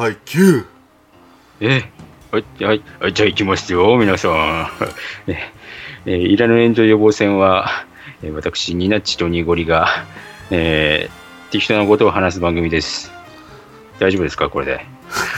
はい、9! えはい、はい、はい、じゃあ行きますよ、皆さん。ねえーイラの炎上予防戦は、えー私、ニナッチとニゴリが、えー適当なことを話す番組です。大丈夫ですか、これで。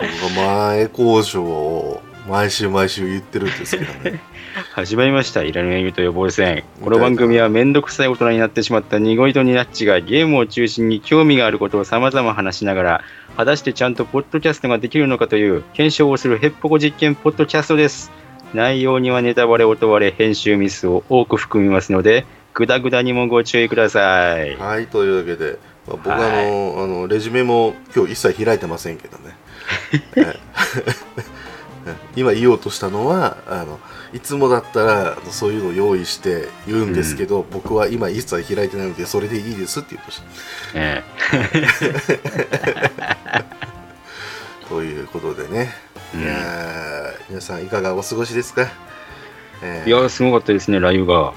僕が前交渉を毎週毎週言ってるんですけどね。始まりました、イラの炎上予防戦。この番組はめんどくさい大人になってしまったニゴリとニナッチがゲームを中心に興味があることを様々話しながら、果たしてちゃんとポッドキャストができるのかという検証をするヘッポコ実験ポッドキャストです。内容にはネタバレを問われ編集ミスを多く含みますので、グダグダにもご注意ください。はい、というわけで、まあ僕はいあの、あの、レジュメも今日一切開いてませんけどね。え 今言おうとしたのはあのいつもだったらそういうのを用意して言うんですけど、僕は今一切開いてないのでそれでいいですって言うとした。え ということでね、うん。いやー皆さんいかがお過ごしですか、えーえ。いや、すごかったですね、雷雨が。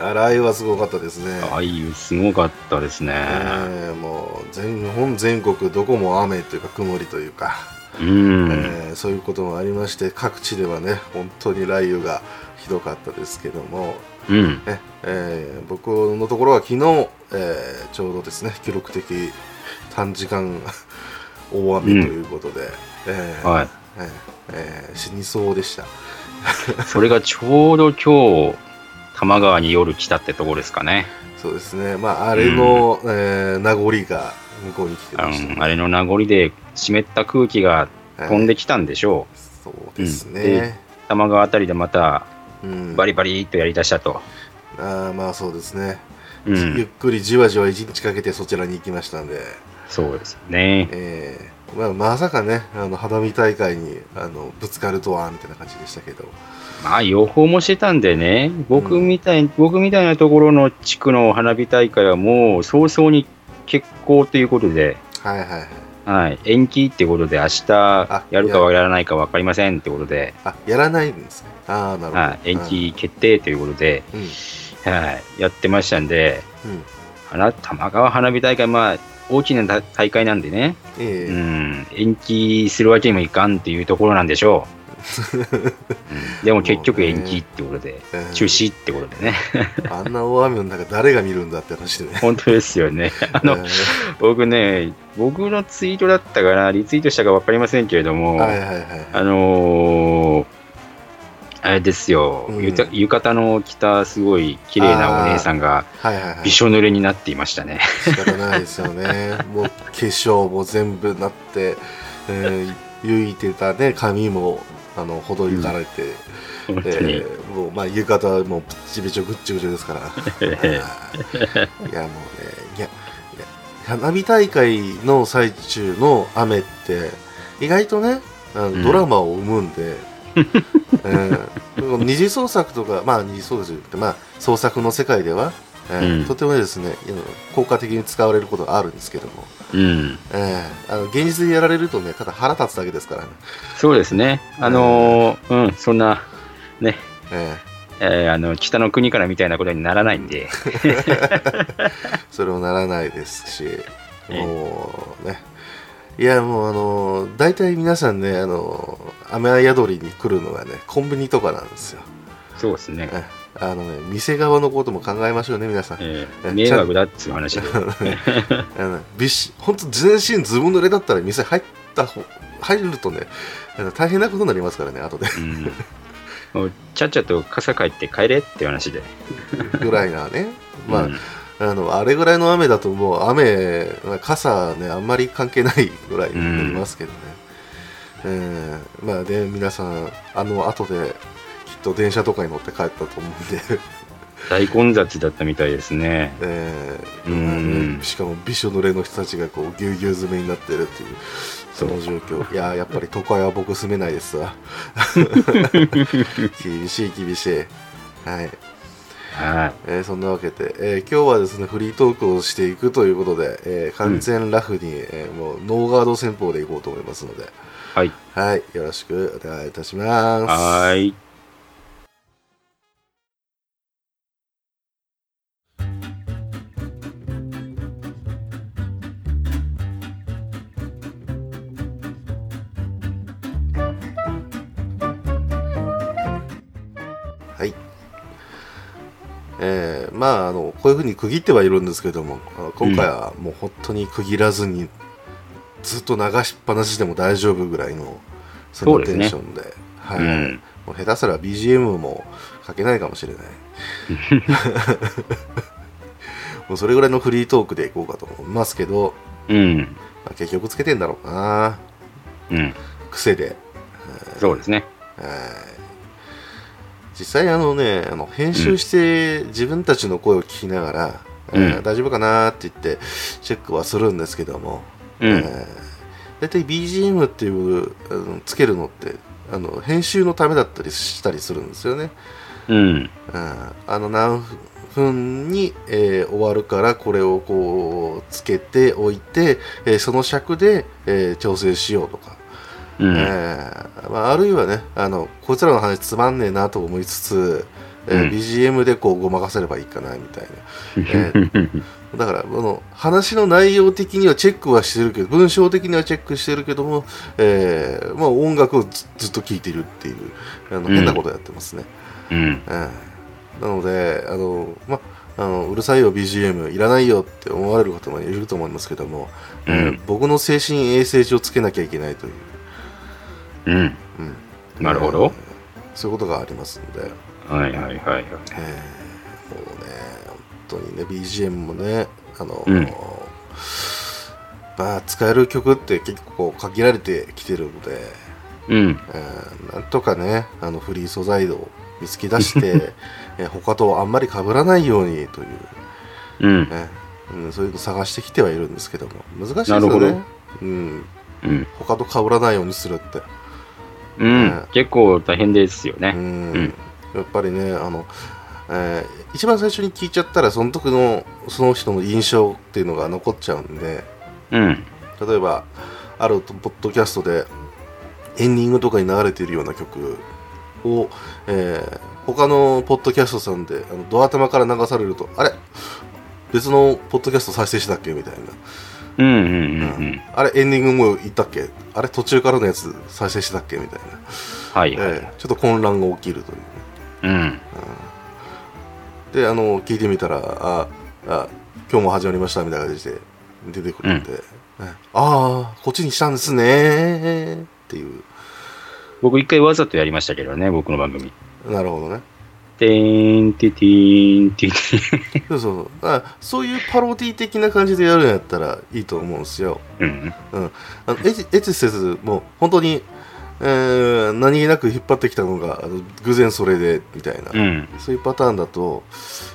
あ雷雨はすごかったですね、雷雨すごかったですね。えーもう全日本全国どこも雨というか曇りというか、うん。えーそういうこともありまして各地ではね本当に雷雨がひどかったですけども、うん。ねえー僕のところは昨日、えーちょうどですね記録的短時間大雨ということで、えーはい。えーえー死にそうでした。それがちょうど今日、多摩川に夜来たってとこですかね。そうですね。まああれの、えー名残が向こうに来てあました、のあれの名残で湿った空気が飛んできたんでしょう。そうですうん。でね、多摩川あたりでまたうん。バリバリっとやりだしたと。あーまあそうですね、うゆっん。くりじわじわ一日かけてそちらに行きましたんで、そうですね。えーまあ、まさかねあの花火大会にあのぶつかるとはみたいな感じでしたけど。まあ予報もしてたんでね、僕みたい、僕みたいなところの地区の花火大会はもう早々に決行ということで、はいはいはいはい、延期ってことで明日やるかやらないか分かりませんってことで、あやらないんですね。ああなるほど、はい、延期決定ということで、うん。はい、やってましたんで、うん。花玉川花火大会、まあ、大きな大大会なんでね、ええ。うん、延期するわけにもいかんっていうところなんでしょう。うん。でも結局延期ってことで、ええ。中止ってことでね、あんな大雨の中誰が見るんだって話でね。本当ですよね。あの、え僕ね、僕のツイートだったかな、リツイートしたか分かりませんけれどえも、はいはいはいあのーあれですよ、うん。浴衣の着たすごい綺麗なお姉さんがはいはいはい。びしょ濡れになっていましたね。仕方ないですよね。もう化粧も全部なって、えー、ゆいてたね髪もあのほどいかれて、本当に。えーもうまあ浴衣はもうぶっちびちょぐっちぐちょですから。えいやもうねいや花火大会の最中の雨って意外とねあのうん。ドラマを生むんで、えー二次創作とかまあ二次創作ってまあ創作の世界では、えーうん。とてもですね効果的に使われることがあるんですけども、うん、えーあの現実でやられるとねただ腹立つだけですからね、そうですね。あのーうん、そんな、ね、ええ。ーあの、北の国からみたいなことにならないんで、ー それもならないですしええ。もうね。いやもうあの大体皆さんねあの雨宿りに来るのがねコンビニとかなんですよ。そうですね。えあのね店側のことも考えましょうね皆さん、ええ。ー迷惑だっつう話で。あのびっし本当全身ずぶ濡れだったら店入った方入るとね大変なことになりますからね後で。うん。もうちゃっちゃと傘帰って帰れって話で。ぐらいなね。まあ、うん。あのあれぐらいの雨だともう雨まあ傘ねあんまり関係ないぐらいになりますけどね、えーまあで皆さんあの後できっと電車とかに乗って帰ったと思うんで、大混雑だったみたいですね。えーうんしかもびしょ濡れの人たちがこうぎゅうぎゅう詰めになってるっていうその状況。いやーやっぱり都会は僕住めないですわ。厳しい厳しい。はい。はい。えーそんなわけで、えー今日はですねフリートークをしていくということで、えー完全ラフに、えーもうノーガード戦法でいこうと思いますので、はい。はい、よろしくお願いいたします。はーい。えーまああのこういうふうに区切ってはいるんですけども今回はもう本当に区切らずにずっと流しっぱなしでも大丈夫ぐらいのそんなテンションではい。うん。もう下手すら BGM もかけないかもしれない。もうそれぐらいのフリートークでいこうかと思いますけど、うん。まあ、結局つけてんだろうな。うん。癖で。そうですね。はい実際あのねあの編集して自分たちの声を聞きながら、うん。えー大丈夫かなって言ってチェックはするんですけども、うん。えー大体 BGM っていうあのつけるのってあの編集のためだったりしたりするんですよね、うん。うん、あの何分に、えー終わるからこれをこうつけておいて、えーその尺で、えー調整しようとか、うん。えーまあ、あるいはねあのこいつらの話つまんねえなと思いつつ、えーうん。BGM でこうごまかせればいいかなみたいな、えーだからこの話の内容的にはチェックはしてるけど文章的にはチェックしてるけども、えーまあ、音楽をずずっと聴いてるっていうあのうん。変なことやってますね、うん。えーなのであの、まあのうるさいよ BGM いらないよって思われる方もいると思いますけども、えーうん。僕の精神衛生上つけなきゃいけないといううん。うんなるほどえーそういうことがありますので、はいはいはいはい。えーもうね本当にね BGM もねあの、うんまあ使える曲って結構限られてきてるので、うん。えーなんとかねあのフリー素材を見つけ出して、えー他とあんまり被らないようにという、うん。ねうん、そういうの探してきてはいるんですけども難しいですよね、うん、うん。他と被らないようにするって。うん。結構大変ですようね。んやっぱりねあの、えー一番最初に聞いちゃったらその時のその人の印象っていうのが残っちゃうんでうん。例えばあるポッドキャストでエンディングとかに流れているような曲を、えー他のポッドキャストさんであのドア頭から流されるとあれ？別のポッドキャスト再生したっけ？みたいな、うんうんうんあれエンディングも言ったっけ？あれ途中からのやつ再生したっけ？みたいな、うん。はいはい。えーちょっと混乱が起きるという。うん。であの聞いてみたらああ今日も始まりましたみたいな感じで出てくるんで、ねああこっちにしたんですね。っていう。僕一回わざとやりましたけどね、僕の番組。なるほどねてーんててーんててーん。そうそうそうあそういうパロディ的な感じでやるんやったらいいと思うんですよ、うん。うん、あのエチエチせずもう本当に、えー何気なく引っ張ってきたのがあの偶然それでみたいな、うん。そういうパターンだと、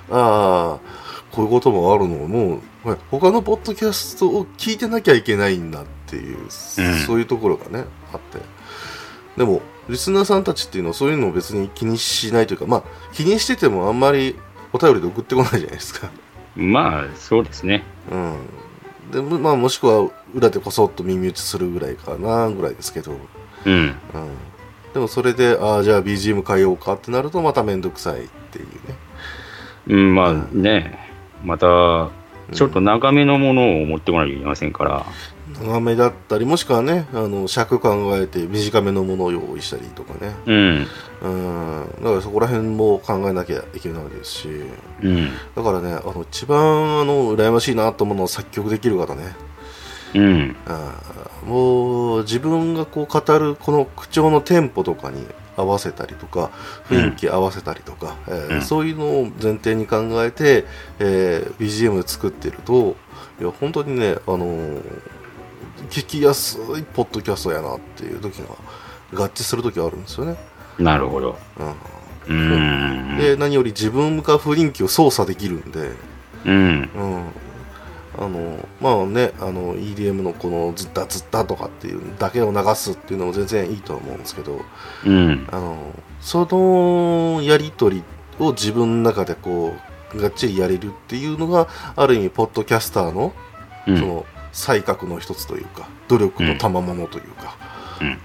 ああ、こういうこともあるのもう、他のポッドキャストを聞いてなきゃいけないんだっていう、そういうところがね、あって。でも、リスナーさんたちっていうのはそういうのを別に気にしないというか、まあ、気にしててもあんまりお便りで送ってこないじゃないですか。まあ、そうですね。うん。で、まあ、もしくは裏でこそっと耳打ちするぐらいかな、ぐらいですけど。うん。うん。でもそれで、ああ、じゃあ BGM 変えようかってなるとまためんどくさいっていうね。うん、まあね、また、ちょっと長めのものを持ってこないといけませんから。長めだったりもしくはねあの尺考えて短めのものを用意したりとかね。うん。うん。だからそこら辺も考えなきゃいけないですし。うん。だからねあの一番あの羨ましいなと思うのは作曲できる方ね。うん。あーもう自分がこう語るこの口調のテンポとかに合わせたりとか雰囲気合わせたりとか、えーうん。そういうのを前提に考えて、えー BGM 作ってるといや本当にね、あのー聞きやすいポッドキャストやなっていう時が合致する時があるんですよね。なるほど。うんうん。で何より自分が雰囲気を操作できるんで、うん。うん、あのまあねあの EDM のこのズッタズッタとかっていうだけを流すっていうのも全然いいと思うんですけどうん。あのそのやり取りを自分の中でこうがっちりやれるっていうのがある意味ポッドキャスターのうん。その才覚の一つというか努力の賜物というか、うん。うん。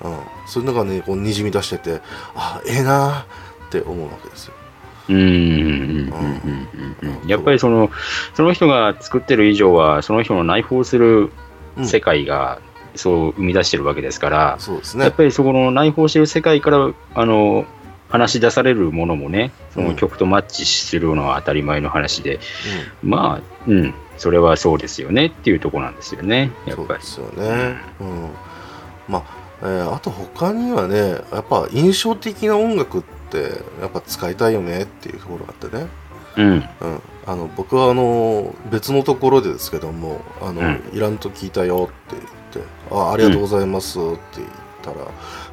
そういうのがねこうにじみ出しててあええなーって思うわけですよ。うんうんうんうんうんうん。やっぱりそのその人が作ってる以上はその人の内包するうん世界がそう生み出してるわけですから、そうですね。やっ。ぱりそこの内包してる世界からあの話し出されるものもね、その曲とマッチするのは当たり前の話で、まあ、うん、それはそうですよねっていうところなんですよね、やっぱり。そうですよね。うん。まあ、えーあと他にはね、やっぱ印象的な音楽って、やっぱ使いたいよねっていうところがあってね。うん。うん。あの、僕はあの、別のところでですけども、あの、うんいらんと聞いたよって言って、あ、ありがとうございますって言ったら、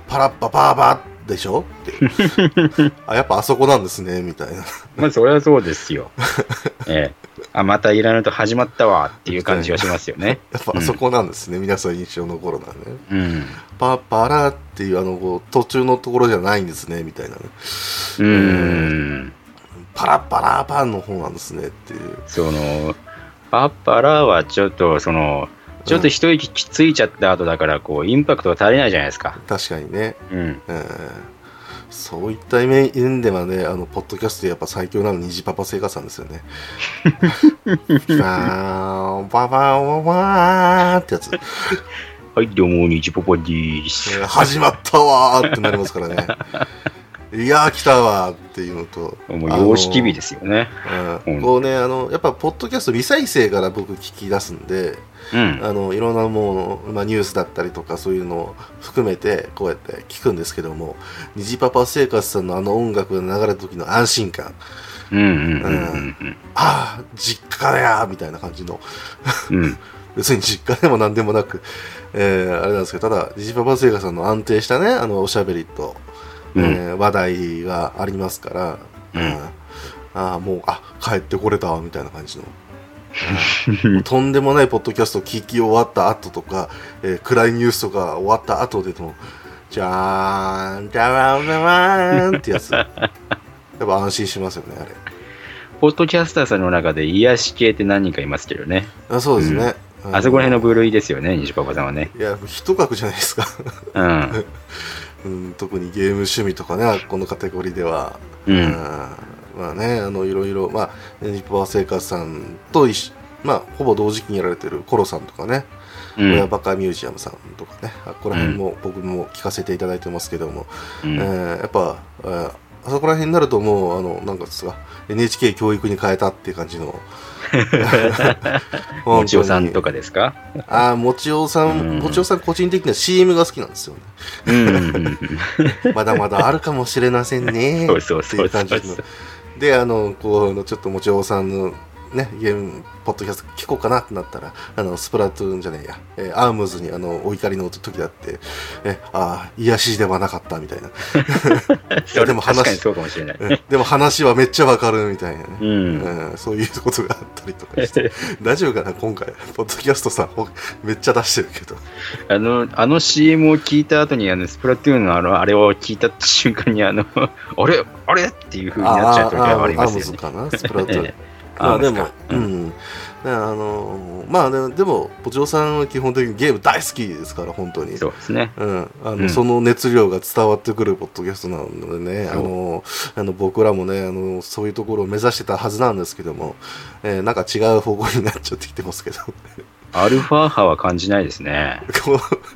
パラッパパーバッでしょ？って。あ、やっぱあそこなんですね、みたいな。まあ、それはそうですよ。ええ。あ、またいらぬと始まったわっていう感じはしますよね。やっぱあそこなんですね、皆さん印象残るのはね。うん。パッパラっていうあのこう途中のところじゃないんですねみたいなねうーん。パラッパラーパンの方なんですねっていうその、パッパラはちょっと、その、ちょっと一息ついちゃった後だから、こう、インパクトが足りないじゃないですか。確かにね、うん。うん、そういった意味ではねあのポッドキャストでやっぱ最強なの虹パパ生活さんですよね あーババババーってやつはい、どうも、ニジポポでーす。始まったわーってなりますからね いやー来たわーっていうのともう、様式美ですよね。うんうんこうねあのやっぱポッドキャスト未再生から僕聞き出すんでうん。あのいろんなもの、まあ、ニュースだったりとかそういうのを含めてこうやって聞くんですけども虹パパ生活さんのあの音楽が流れた時の安心感うんうんうんああ実家だやーみたいな感じのうん。うん。別に実家でも何でもなく、えーあれなんですけどただ虹パパ生活さんの安定したねあのおしゃべりと、うんえー話題がありますから、うんあーあーもうあ帰ってこれたわみたいな感じの。うんとんでもないポッドキャストを聞き終わった後とか、えー暗いニュースとか終わった後でも、じゃーん、じゃらん、じゃらんってやつ。やっぱ安心しますよね、あれ。ポッドキャスターさんの中で癒し系って何人かいますけどね。あそうですね。あそこら辺の部類ですよね、西パパさんはね。いや、一角じゃないですか。うん。うん、特にゲーム趣味とかね、このカテゴリーでは。うんまあね、あの、いろいろ、まあ、ニッパー生活さんと一緒、まあ、ほぼ同時期にやられてるコロさんとかね、うん親バカミュージアムさんとかね、あここら辺も僕も聞かせていただいてますけども、うんえーやっぱ、えーあそこら辺になるともう、あの、なんかですか、NHK 教育に変えたっていう感じの。もちおさんとか。かですか？ああ、もちおさうんん、もちおさん個人的には CM が好きなんですよね。まだまだあるかもしれませんね。そうそうってそそういうう感じの。で、あの、こう、ちょっともちおさんのね、ゲーム、ポッドキャスト聞こうかなってなったら、あの、スプラトゥーンじゃねえや、えーアームズにあの、お怒りの時だって、え、ああ、癒しではなかったみたいな。そ れでも話そうかもしれない。うんでも話はめっちゃわかるみたいなね。うん。うんそういうことがあったりとかして。大丈夫かな今回、ポッドキャストさめっちゃ出してるけど。あの、あの CM を聞いた後に、あの、スプラトゥーンのあの、あれを聞いた瞬間に、あの、あれ？あれ？っていう風になっちゃう時はありますよね。アームズかな？スプラトゥーン あでもううん。あのまあでも、でも、ポチオさんは基本的にゲーム大好きですから、本当に。そうですね。うん、あの、うん。その熱量が伝わってくるポッドキャストなのでね、あの、あの僕らもね、あの、そういうところを目指してたはずなんですけども、えーなんか違う方向になっちゃってきてますけど、アルファ波は感じないですね。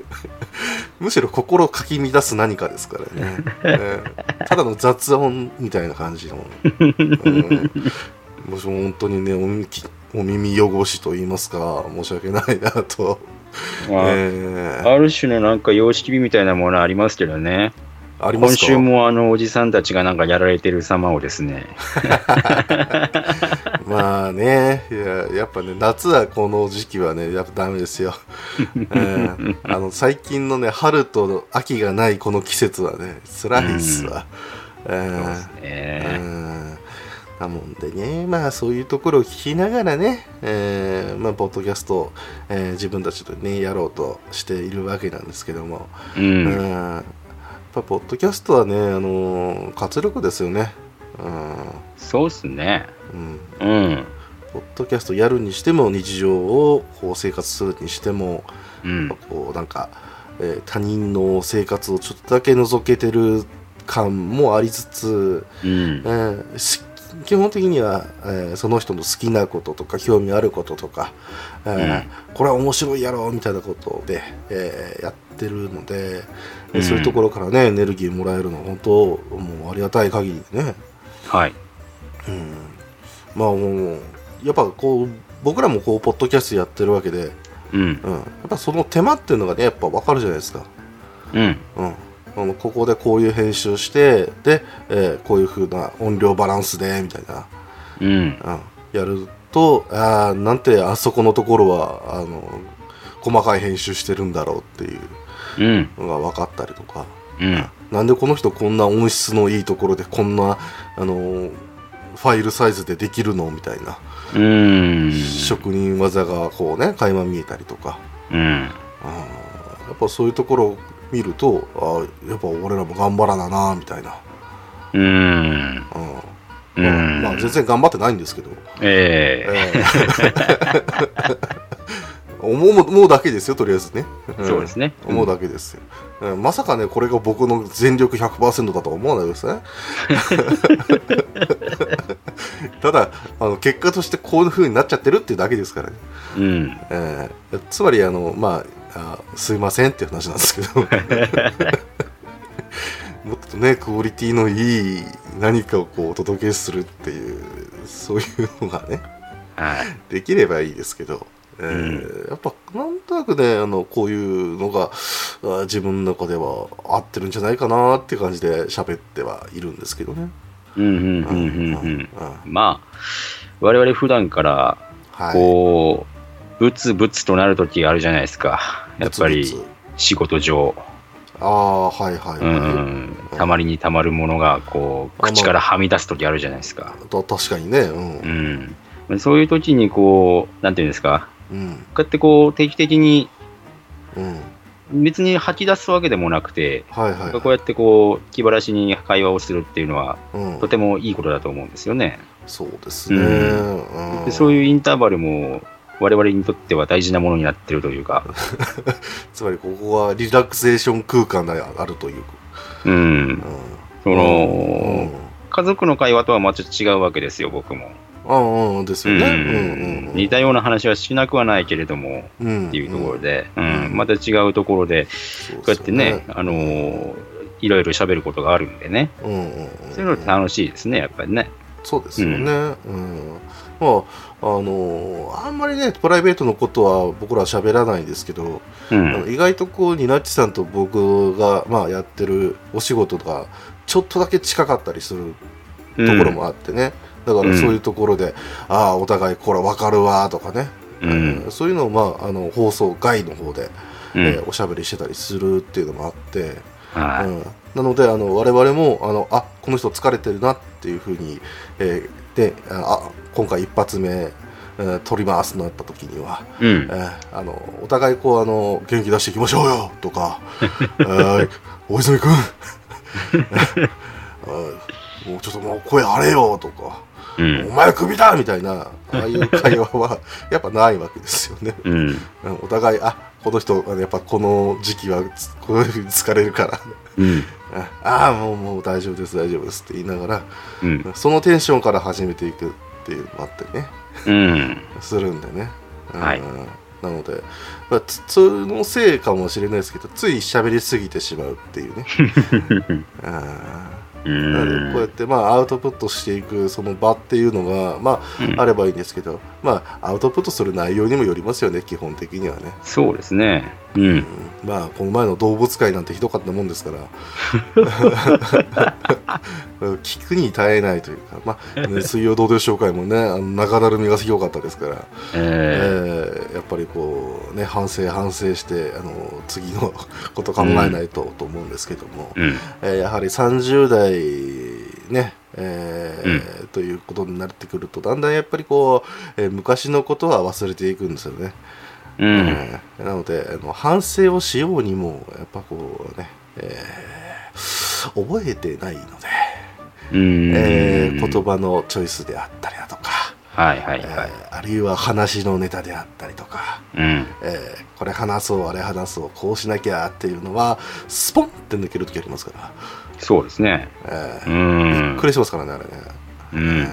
むしろ心をかき乱す何かですからね、えーただの雑音みたいな感じの、うん、もしも本当にねお耳きお耳汚しと言いますか申し訳ないなと、まあえーある種のなんか様式美みたいなものありますけどね。今ありますか？週もあのおじさんたちがなんかやられてる様をですね。まあねいややっぱね夏はこの時期はねやっぱダメですよ、うんあの最近のね春と秋がないこの季節はね辛いっすわ、うん。そうですね。うんなもんでね、まあそういうところを聞きながらね、えーまあ、ポッドキャストを、えー自分たちでね、やろうとしているわけなんですけども、う。うんん、やっぱポッドキャストはね、あのー活力ですよね。そうっすね。うんうんうん。ポッドキャストやるにしても日常をこう生活するにしてもうん。こうなんか、えー他人の生活をちょっとだけ覗けてる感もありつつ、うん。うんし基本的には、えーその人の好きなこととか興味あることとか、えーこれは面白いやろみたいなことで、えーやってるので、うんそういうところからねエネルギーもらえるのは本当もうありがたい限りでね、はい。うん、まあもうやっぱこう僕らもこうポッドキャストやってるわけで、うん。うん、やっぱその手間っていうのがねやっぱ分かるじゃないですか。うん。うん、あのここでこういう編集してで、えーこういう風な音量バランスでみたいな、うん。うん、やるとあーなんてあそこのところはあの細かい編集してるんだろうっていううん。のが分かったりとか、うん。なんでこの人こんな音質のいいところでこんなあのファイルサイズでできるのみたいな、うん。職人技がこうね垣間見えたりとか、うん。あーやっぱそういうところを見るとあーやっぱ俺らも頑張らななみたいな。うん。うん。うまあん。まあ全然頑張ってないんですけど、ええ。ええ。思う思うだけですよとりあえずね、ん。そうですね。思うだけですよ、うん。まさかねこれが僕の全力100%だとは思わないですね。ただあの結果としてこういう風になっちゃってるっていうだけですからね、うん。ええ。つまりあのまああすいませんっていう話なんですけど もっとねクオリティのいい何かをこうお届けするっていうそういうのがねはい。できればいいですけど、えーやっぱなんとなくねあのこういうのがあ自分の中では合ってるんじゃないかなっていう感じで喋ってはいるんですけどね。うんうんうんうんうん。まあ、我々普段から、はい、こう、ブツブツとなるときあるじゃないですか。やっぱり仕事上、ああはいはいはい、うん、たまりにたまるものが、こう、あまあ口からはみ出すときあるじゃないですか。と確かにね。うん。うん。そういうときに、こう、なんていうんですか、うん。こうやってこう、定期的に、うん。別に吐き出すわけでもなくて、はいはい。こうやってこう、気晴らしに会話をするっていうのは、うん。とてもいいことだと思うんですよね。そうですね、うん。うん。でそういうインターバルも、我々にとっては大事なものになってるというか、つまりここはリラクゼーション空間であるという、うん、うん。そうん。の、家族の会話とはまた違うわけですよ、僕も。うんうんですよね。ううんんうん。似たような話はしなくはないけれども、うんっていうところで、うん。うん。また違うところで、そうこうやってね、あのーいろいろ喋ることがあるんでね、うんうんうん。そういうの楽しいですね、やっぱりね。そうですよね。うんまああのあんまりねプライベートのことは僕らは喋らないですけど、うん。意外とこうニナッチさんと僕がまあやってるお仕事がちょっとだけ近かったりするところもあってね。だからそういうところで、ああお互いこれ分かるわとかね、うん。えーそういうのを、まあ、あの放送外の方で、うんえーおしゃべりしてたりするっていうのもあって、はい。うん、なのであの我々もあのあこの人疲れてるなっていうふうに、えーでああ今回一発目、えー撮りますとなった時には、うんえ。ーあのお互いこうあの元気出していきましょうよとか「えー大泉君 もうちょっともう声張れよ」とか「うんお。前クビだ!」みたいなああいう会話は やっぱないわけですよね。うん。うんお互いあこの人やっぱこの時期はつこういうふうに疲れるからうん。ああもうもう大丈夫です大丈夫ですって言いながらうん。そのテンションから始めていくっていうのもあってね。うん。するんでね、うん。はい。なので、まあ、つそのせいかもしれないですけどつい喋りすぎてしまうっていうね こうやってまあアウトプットしていくその場っていうのがまあ、うん。あればいいんですけどまあアウトプットする内容にもよりますよね基本的にはね。そうですね。うん。うん。まあこの前の動物界なんてひどかったもんですから。聞くに耐えないというか、まあね、水曜どうでしょう会もねあの中だるみがひどかったですから、ええ。ーやっぱりこうね反省反省してあの次のこと考えないと、と思うんですけども、ーうん。えーやはり30代ねえーということになってくるとだんだんやっぱりこう、えー昔のことは忘れていくんですよね。うん。えーなのであの反省をしようにもやっぱこうね、えー覚えてないので、うん。えー言葉のチョイスであったりだとか、はいはいえーはい。あるいは話のネタであったりとか、うん。えーこれ話そうあれ話そうこうしなきゃっていうのはスポンって抜ける時ありますから、そうですね。えうーびっんく。りしますからねあれね。うん。え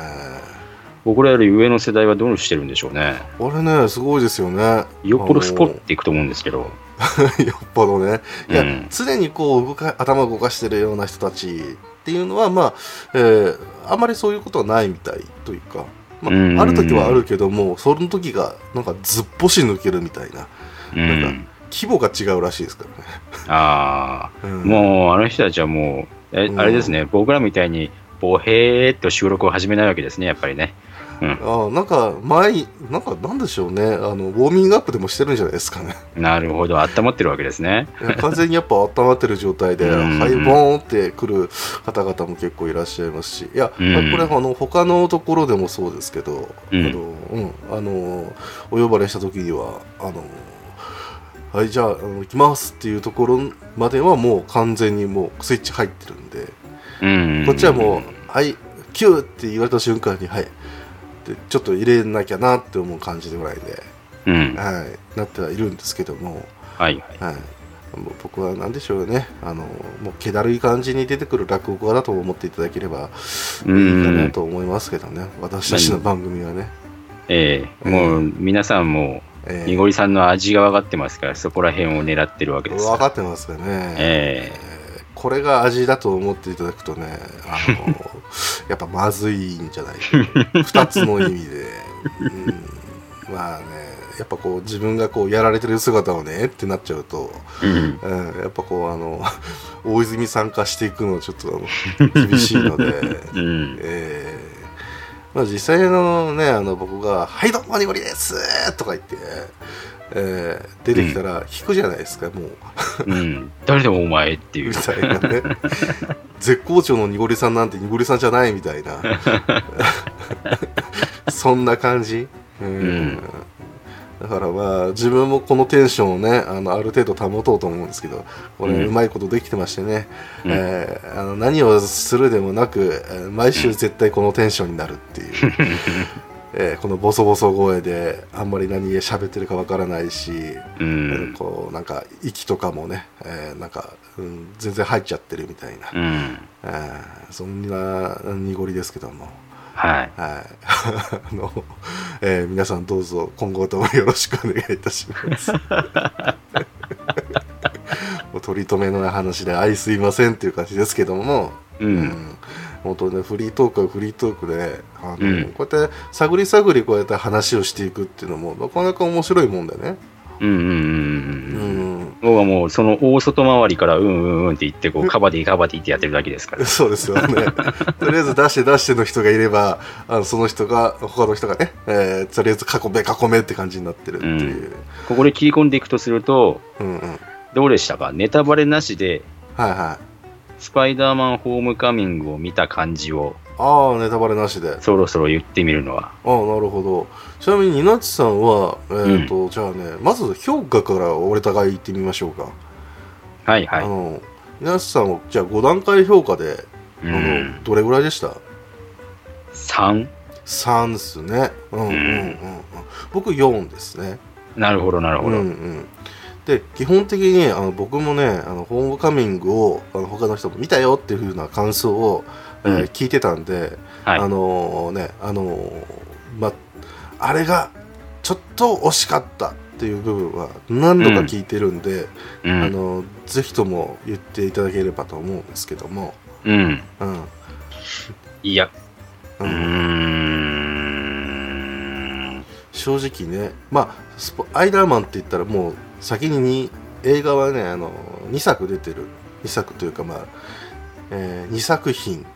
僕らより上の世代はどうしてるんでしょうね。あれねすごいですよねよっぽどスポッていくと思うんですけど。よっぽどねいや、うん常にこう動か頭を動かしてるような人たちっていうのはまあ、えーあまりそういうことはないみたいというか、まあうんある時はあるけどもその時がなんかずっぽし抜けるみたいなうなんかん。規模が違うらしいですからね、ああ、うんもうあの人たちはもう、えうん。あれですね、僕らみたいに、ボヘーっと収録を始めないわけですね、やっぱりね。あなんか前になんかなんでしょうね。あのウォーミングアップでもしてるんじゃないですかね。なるほど、温まってるわけですね。完全にやっぱ温まってる状態で、うん。ハイボーンってくる方々も結構いらっしゃいますし、いや、うん。まあこれあの他のところでもそうですけど、うん。あのうん。あのお呼ばれした時にはあのはいじゃあ行きますっていうところまではもう完全にもうスイッチ入ってるんで、うん。こっちはもうはいキューって言われた瞬間にはいでちょっと入れなきゃなって思う感じぐらいで、うん。はい、なってはいるんですけども。はいはい。はい、僕は何でしょうねあのもう気だるい感じに出てくる落語家だと思っていただければいいうんかなと思いますけどね私たちの番組はね、ええもう皆さんも、えにごりさんの味が分かってますから、そこら辺を狙ってるわけです。分かってますかね、えこれが味だと思っていただくとねあの やっぱまずいんじゃない2つの意味で、うん、まあねやっぱこう自分がこうやられてる姿をねってなっちゃうと、うん。うん、やっぱこうあの大泉参加していくのはちょっとあの厳しいので、うん。えーまあ、実際のねあの僕が「はいどうもにごりです!」とか言って、えー出てきたら引くじゃないですか、もううん。誰でもお前っていうみ。たいなね絶好調のにごりさんなんてにごりさんじゃないみたいな そんな感じ、うんうんだからまあ自分もこのテンションをねあのある程度保とうと思うんですけどこれうまいことできてましてね、うんえーあの何をするでもなく、えー毎週絶対このテンションになるっていう、えーこのボソボソ声であんまり何喋ってるかわからないし、うえーん。こうなんか息とかもね、えーなんか、うん、全然入っちゃってるみたいな、うん。えーそんな濁りですけども。はい。はい、あの、えー皆さんどうぞ今後ともよろしくお願いいたします。取り留めのない話で愛すいませんっていう感じですけども、う。うん本当ねフリートークはフリートークであの、うんこうやって探り探りこうやって話をしていくっていうのもなかなか面白いもんだよね。うんうんうんう。うんん僕はもうその大外回りからうんうんうんって言ってこうカバディカバディってやってるだけですから。そうですよね。とりあえず出して出しての人がいれば、あのその人が、他の人がね、えーとりあえず囲め囲めって感じになってるっていう。ここで切り込んでいくとするとうん、うん、どうでしたか？ネタバレなしではいはい。スパイダーマンホームカミングを見た感じをああ、ネタバレなしで。ああ、そろそろ言ってみるのは。なるほど。ちなみに、稲地さんは、えっ、と、じゃあね、まず評価から俺互い言ってみましょうか。はいはい。あの、稲地さんは、じゃあ5段階評価で、うあのん。どれぐらいでした？3? 3ですね。うんうんうんうん。僕4ですね。なるほどなるほど。うんうん、で基本的にあの僕もねあのホームカミングをあの他の人も見たよっていう風な感想を、えーうん聞いてたんで、はい。あのねあのまあれがちょっと惜しかったっていう部分は何度か聞いてるんで、うん。あのぜひとも言っていただければと思うんですけども、うん。うん。いや。ううーん。ん。正直ねまあスポアイダーマンって言ったらもう先にに映画はねあの2作出てる。2作というかまあ、え2作品、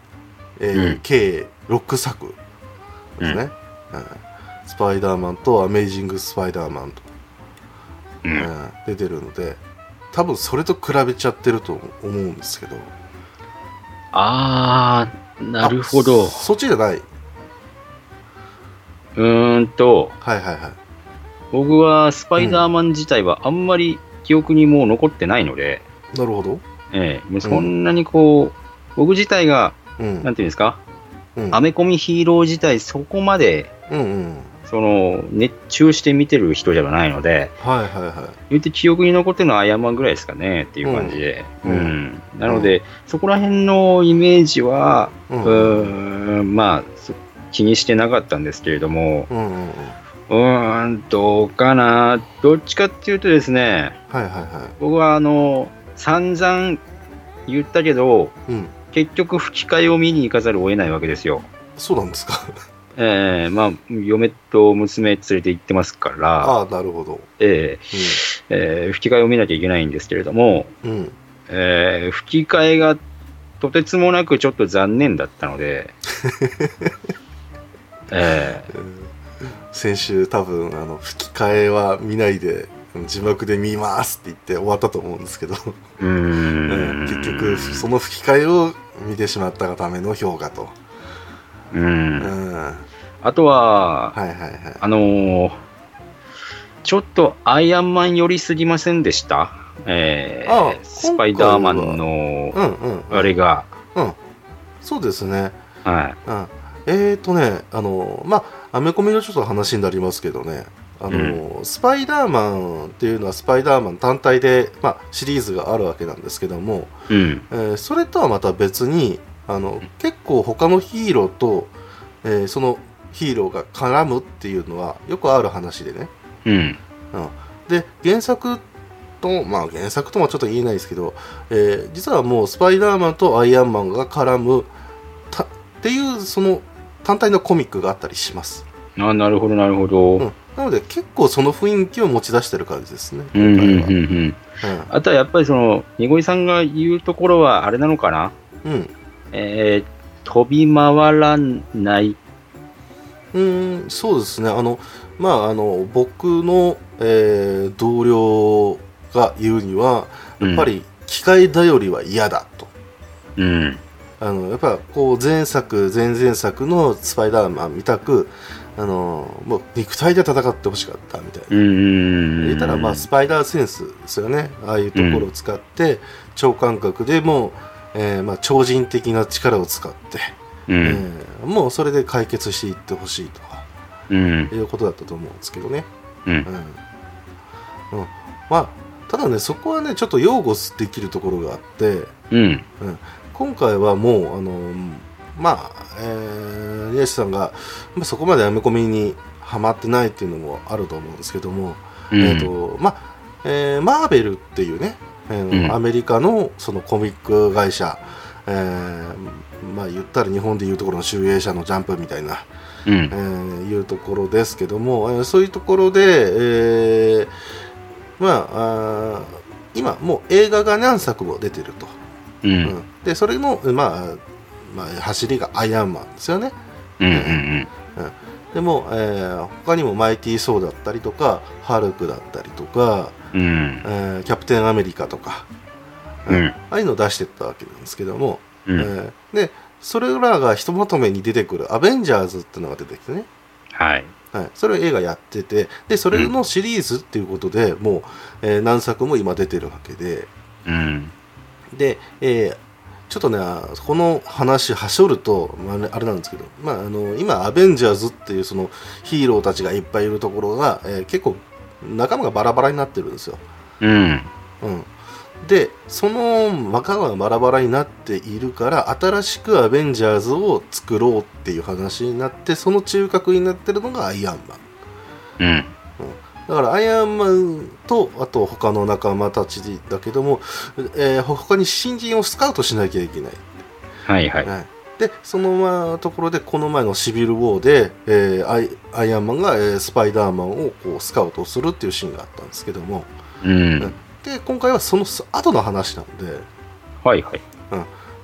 えーうん。計6作ですね、うんスパイダーマンとアメイジング・スパイダーマンと、うん。うん。出てるので多分それと比べちゃってると思うんですけど。あー、なるほど。あ。そっちじゃない。うーんと、はいはいはい。僕はスパイダーマン自体はあんまり記憶にもう残ってないので、なるほど。ええそんなにこう、僕自体が、うん。なんていうんですか、うん。アメコミヒーロー自体そこまで、うんうんその、熱中して見てる人じゃないので、はいはいはい言って記憶に残ってるのはアイアンマンぐらいですかねっていう感じで。ううんん。なので、そこら辺のイメージは、ううんまあ、そ気にしてなかったんですけれども、うんうんどうかな。どっちかっていうとですね、はいはいは僕はあの、散々言ったけど、いうん結局吹き替えを見に行かざるを得ないわけですよ。そうなんですかええまあ、嫁と娘連れて行ってますから、ああなるほど。ええええ吹き替えを見なきゃいけないんですけれども、うん。うんええ吹き替えがとてつもなくちょっと残念だったので、ええ。先週多分あの吹き替えは見ないで字幕で見ますって言って終わったと思うんですけど、うーん。結局その吹き替えを見てしまったがための評価と、ううん。ん、はいあとは、はいはいあのーちょっとアイアンマン寄りすぎませんでした？えーああスパイダーマンのうんうんあれが、うんそうですね。はうん。えーとねあのまあアメコミのちょっと話になりますけどね。あの、スパイダーマンっていうのはスパイダーマン単体で、まあ、シリーズがあるわけなんですけども、い、うん、えーそれとはまた別にあの結構他のヒーローと、えーそのヒーローが絡むっていうのはよくある話でね、うん、うん、で原作とまあ原作ともちょっと言えないですけど、えー実はもうスパイダーマンとアイアンマンが絡むたっていうその単体のコミックがあったりします、あなるほど、なるほど。うん、なので結構その雰囲気を持ち出してる感じですねうんうん今回は。うん。うん、あとはやっぱりその、にごいさんが言うところはあれなのかな、うんうんえー飛び回らない、うーんそうですね。あのまああの僕の、えー同僚が言うにはやっぱり機械頼りは嫌だと、うん、あのやっぱこう前作前々作のスパイダーマン見たくあのもう肉体で戦ってほしかったみたいな。言ったらまあスパイダーセンスですよね。ああいうところを使って、超感覚でもう、えーまあ、超人的な力を使って、うえん、ーもうそれで解決していってほしいと。かうん、いうことだったと思うんですけどね、うん。う、ん。うん、まあただねそこはねちょっと擁護できるところがあってうん、今回はもうあのまあ、えー、さんが、まあ、そこまでアメコミにはまってないっていうのもあると思うんですけども、うん、えーとまあえーマーベルっていうね、えーうん。アメリカのそのコミック会社、えーまあ言ったら日本でいうところの集英社のジャンプみたいな、うん。え、ーいうところですけども、えーそういうところで、えーまああー今もう映画が何作も出てると、うん、う、うん。んでそれの、まあまあ、走りがアイアンマンですよね。うん、でも、えー他にもマイティー・ソーだったりとかハルクだったりとか、うん、えーキャプテンアメリカとか、うん。ああいうのを出してったわけなんですけども、うん、えーでそれらがひとまとめに出てくるアベンジャーズっていうのが出てきてね、はい、はい、それを映画やってて。でそれのシリーズっていうことで、もう、えー何作も今出てるわけで。うん、で、えーちょっとねこの話はしょると、まあね、あれなんですけど、まあ、あの今アベンジャーズっていうそのヒーローたちがいっぱいいるところが、えー結構仲間がバラバラになってるんですよ。うん、うん、でその仲間がバラバラになっているから新しくアベンジャーズを作ろうっていう話になってその中核になってるのがアイアンマン。うん、だからアイアンマンとあと他の仲間たちだけども、えー他に新人をスカウトしなきゃいけない、はい、はい、はい、でそのまあところでこの前のシビル・ウォーで、えーアイアイアンマンが、えースパイダーマンをこうスカウトするっていうシーンがあったんですけども。うん、で今回はその後の話なので。はい、はい、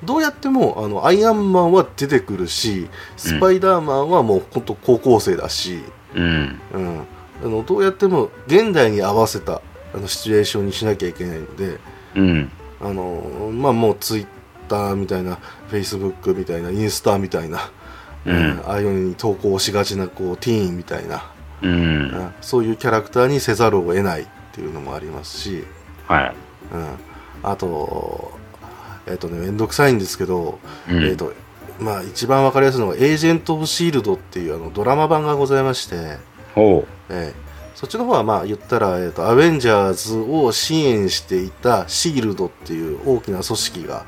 どうやってもあのアイアンマンは出てくるしスパイダーマンはもう本当高校生だし、うん、うん、あのどうやっても現代に合わせたあのシチュエーションにしなきゃいけないので。うん、あの、まあ、もうツイッターみたいなフェイスブックみたいなインスタみたいな、うん。ああいうのに投稿しがちなこうティーンみたいな、うん、うんそういうキャラクターにせざるを得ないっていうのもありますし、はい、うん、あとえっ、とねめんどくさいんですけど、うん。えっ、とまあ一番わかりやすいのが「エージェント・オブ・シールド」っていうあのドラマ版がございまして、ほええ。そっちの方はまあ言ったら、えー、とアベンジャーズを支援していたシールドっていう大きな組織が、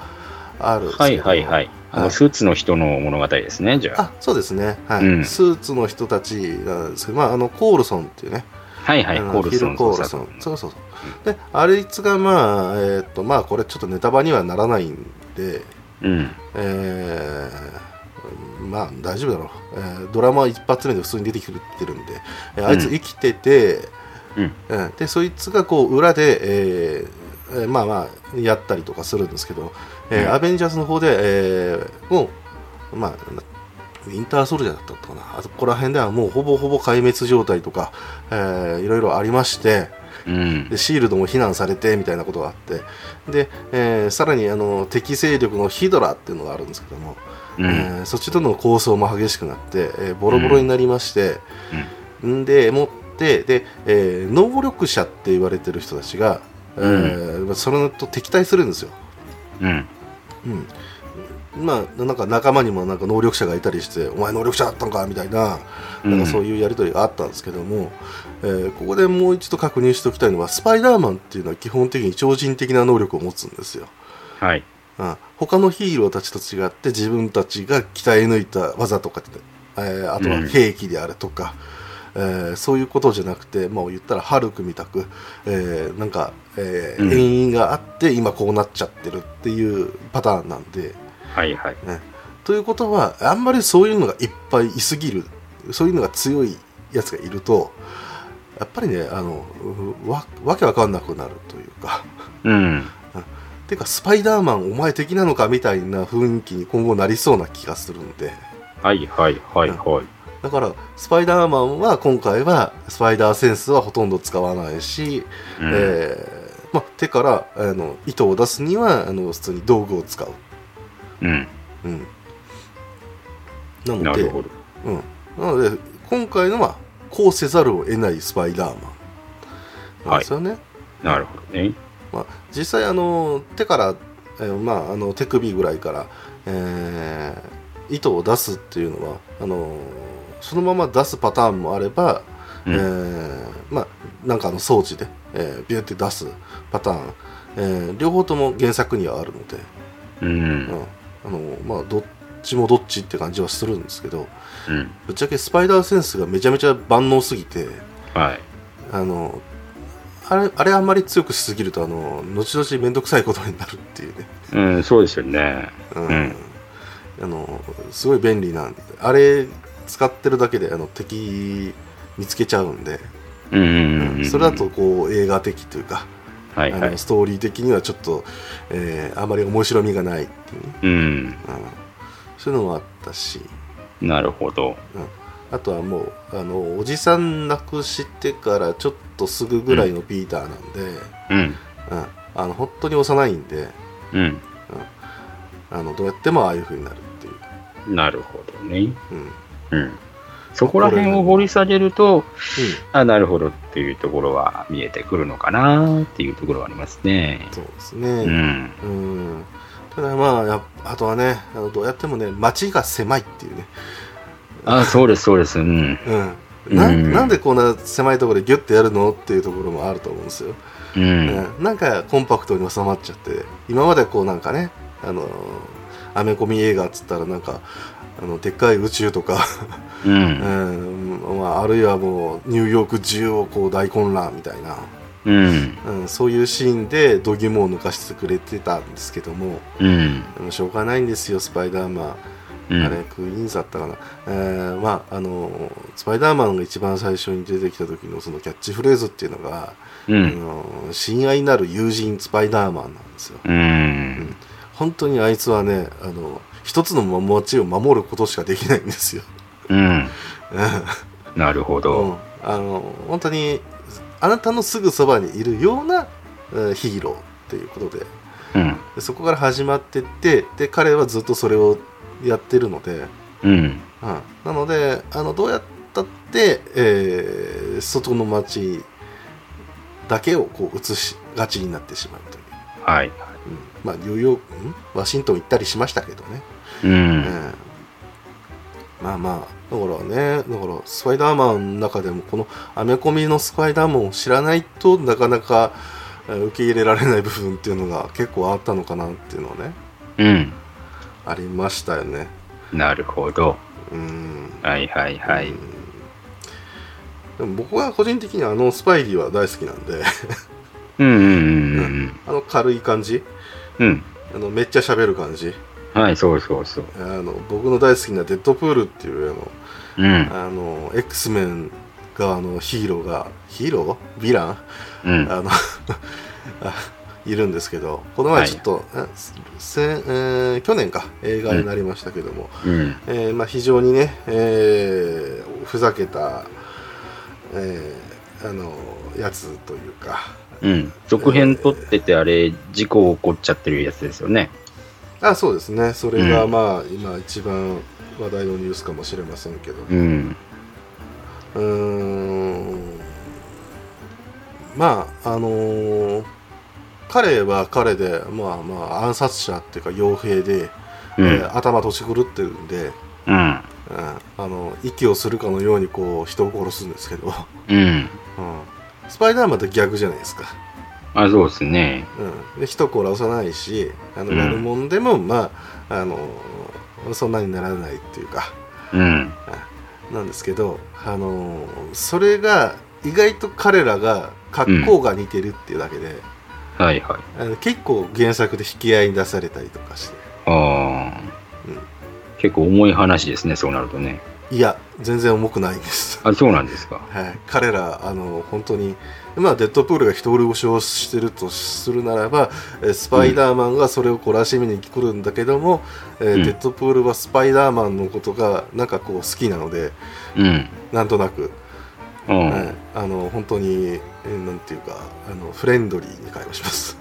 あるんですはいはいはい。あのスーツの人の物語ですね、じゃあ。あそうですね、はい。うん。スーツの人たちなんですけど、まあ、あのコールソンっていうね、はいはい、コールソンコール作ソン。そうそう。そうであれいつがまあえーっとまあこれちょっとネタバにはならないんでうん。えーまあ大丈夫だろう、えードラマ一発目で普通に出てきてるんで、えーあいつ生きてて、うん。うんでそいつがこう裏で、えーえーまあまあやったりとかするんですけど、えーうんアベンジャーズの方で、えーもうまあウィンターソルジャーだったのかなあそこら辺ではもうほぼほぼ壊滅状態とか、えーいろいろありましてうんで。シールドも非難されてみたいなことがあってで、えーさらにあの敵勢力のヒドラっていうのがあるんですけども、うん。えーそっちとの構想も激しくなって、えーボロボロになりまして、んでもってで、えー能力者って言われてる人たちが、えーそれと敵対するんですよ。うん。うん、まあなんか仲間にもなんか能力者がいたりして「お前能力者だったのか」みたいななんかそういうやり取りがあったんですけども、えーここでもう一度確認しておきたいのはスパイダーマンっていうのは基本的に超人的な能力を持つんですよ。はい。うん、他のヒーローたちと違って自分たちが鍛え抜いた技とか、えーあとは兵器であるとか、えーそういうことじゃなくて、まあ、言ったらハルクみたく、えーなんか、えーうん遠因があって今こうなっちゃってるっていうパターンなんで。はいはい。ね、ということはあんまりそういうのがいっぱいいすぎるそういうのが強いやつがいるとやっぱりねあのうわわけわかんなくなるというか。うん。てかスパイダーマンお前敵なのかみたいな雰囲気に今後なりそうな気がするんではいはいはいはい。だからスパイダーマンは今回はスパイダーセンスはほとんど使わないし、うん。えーま、手からあの糸を出すにはあの普通に道具を使う、うん。うん、なのでなるほど。うん、なので今回のはこうせざるを得ないスパイダーマン。なんですよね、なるほどね。まあ、実際あの手から、えーまあ、あの手首ぐらいから、えー糸を出すっていうのはあのそのまま出すパターンもあれば、うんえーまあ、なんかあの装置で、えービューって出すパターン、えー両方とも原作にはあるので、う。うんんあのまあ、どっちもどっちって感じはするんですけどうん。ぶっちゃけスパイダーセンスがめちゃめちゃ万能すぎてはい。あのあれあれあんまり強くしすぎるとあの後々面倒くさいことになるっていうね、うん、そうですよね。うんうんあのすごい便利なんであれ使ってるだけであの敵見つけちゃうんで、うんうんうんうん。それだとこう映画的というか、はいはいあの。ストーリー的にはちょっと、えーあまり面白みがないっていうね、うん。うん、そういうのもあったしなるほど。あとはもうあのおじさん亡くしてからちょっとすぐぐらいのピーターなんで、うん。うんあの本当に幼いんでうん。あのどうやってもああいう風になるっていう、なるほどね。うんうん。そこら辺を掘り下げると、うんあ、なるほどっていうところは見えてくるのかなっていうところはありますね。そうですうね。ん。うん。ただまああとはね、あのどうやってもね、街が狭いっていうね。あ、そうです、そうです。うん。うん。なうんなんでこんな狭いところでギュッてやるのっていうところもあると思うんですよ。う。うんん、なんかコンパクトに収まっちゃって、今までこうなんかね、あの、アメコミ映画っつったらなんか、あのでっかい宇宙とか、う。うんんまあ、あるいはもうニューヨーク中をこう大混乱みたいな、うん。うん、そういうシーンで度肝を抜かしてくれてたんですけども、うん。でもしょうがないんですよ、スパイダーマン。うんあれ、クイーンズだったかな。えーまあ、あの、スパイダーマンが一番最初に出てきた時のそのキャッチフレーズっていうのが、あうん。の親愛なる友人スパイダーマンなんですよ。うん。本当にあいつはね、あの、一つの街を守ることしかできないんですよ。うん。なるほうんど。あの、本当に、あなたのすぐそばにいるような、えーヒーローっていうことで、うん。でそこから始まってって、で、彼はずっとそれをやってるので、うん。うん、なのであのどうやったって、えー外の街だけをこう映しがちになってしまうという、はい。うんまあニューヨークん？ワシントン行ったりしましたけどね、ううんん。まあまあだからねだからスパイダーマンの中でもこのアメコミのスパイダーマンを知らないとなかなかえー受け入れられない部分っていうのが結構あったのかなっていうのはね、うん。ありましたよねなるほど。うんはいはいはい。うんでも僕は個人的にあのスパイリーは大好きなんでうんうんうん あの軽い感じうん。うん。あのめっちゃ喋る感じはい、そうそうそう。あの僕の大好きなデッドプールっていうあのうん。あの X メン側のヒーローがヒーロー？ヴィラン？うん。あの あいるんですけどこの前ちょっと、えせえー去年か映画になりましたけども、うん。えーまあ、非常にね、えーふざけた、えーあのやつというかうん。続編撮ってて、あれ、事故起こっちゃってるやつですよね。あそうですねそれがうんまあ、今一番話題のニュースかもしれませんけどうん。うーんまああのー彼は彼でまあまあ暗殺者っていうか傭兵で、うん。えー頭年狂ってるんで、うん。うんあの息をするかのようにこう人を殺すんですけど、うん。うん、スパイダーマンって逆じゃないですか、あ、そうですね。うん、で人殺さないしあのうん悪者でも、まああのそんなにならないっていうかうん。なんですけど、あのそれが意外と彼らが格好が似てるっていうだけで、はいはい。あの結構原作で引き合いに出されたりとかしてああ、うん結構重い話ですね、そうなるとね。いや全然重くないんです、あ、そうなんですか。はい、彼らあの本当にまあデッドプールが人殺しをしてるとするならばえスパイダーマンがそれを懲らしめに来るんだけども、えーうんデッドプールはスパイダーマンのことがなんかこう好きなのでうん。なんとなく、うん。はい、あの本当に、えーなんていうかあのフレンドリーに会話します。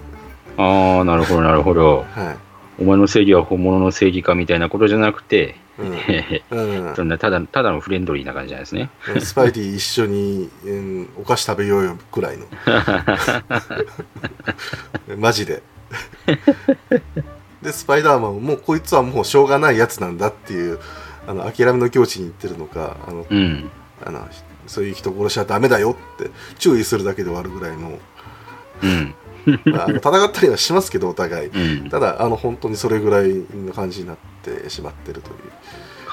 ああ、なるほど、なるほど。はいお前の正義は本物の正義かみたいなことじゃなくて、うんそんなただただのフレンドリーな感じなんですね。うん、スパイディ一緒に、うんお菓子食べようよくらいの マジででスパイダーマンもこいつはもうしょうがないやつなんだっていうあの諦めの境地に行ってるのかあのうん。あのそういう人殺しはダメだよって注意するだけで終わるぐらいのうん。あの戦ったりはしますけどお互いうん。ただあの本当にそれぐらいの感じになってしまってるという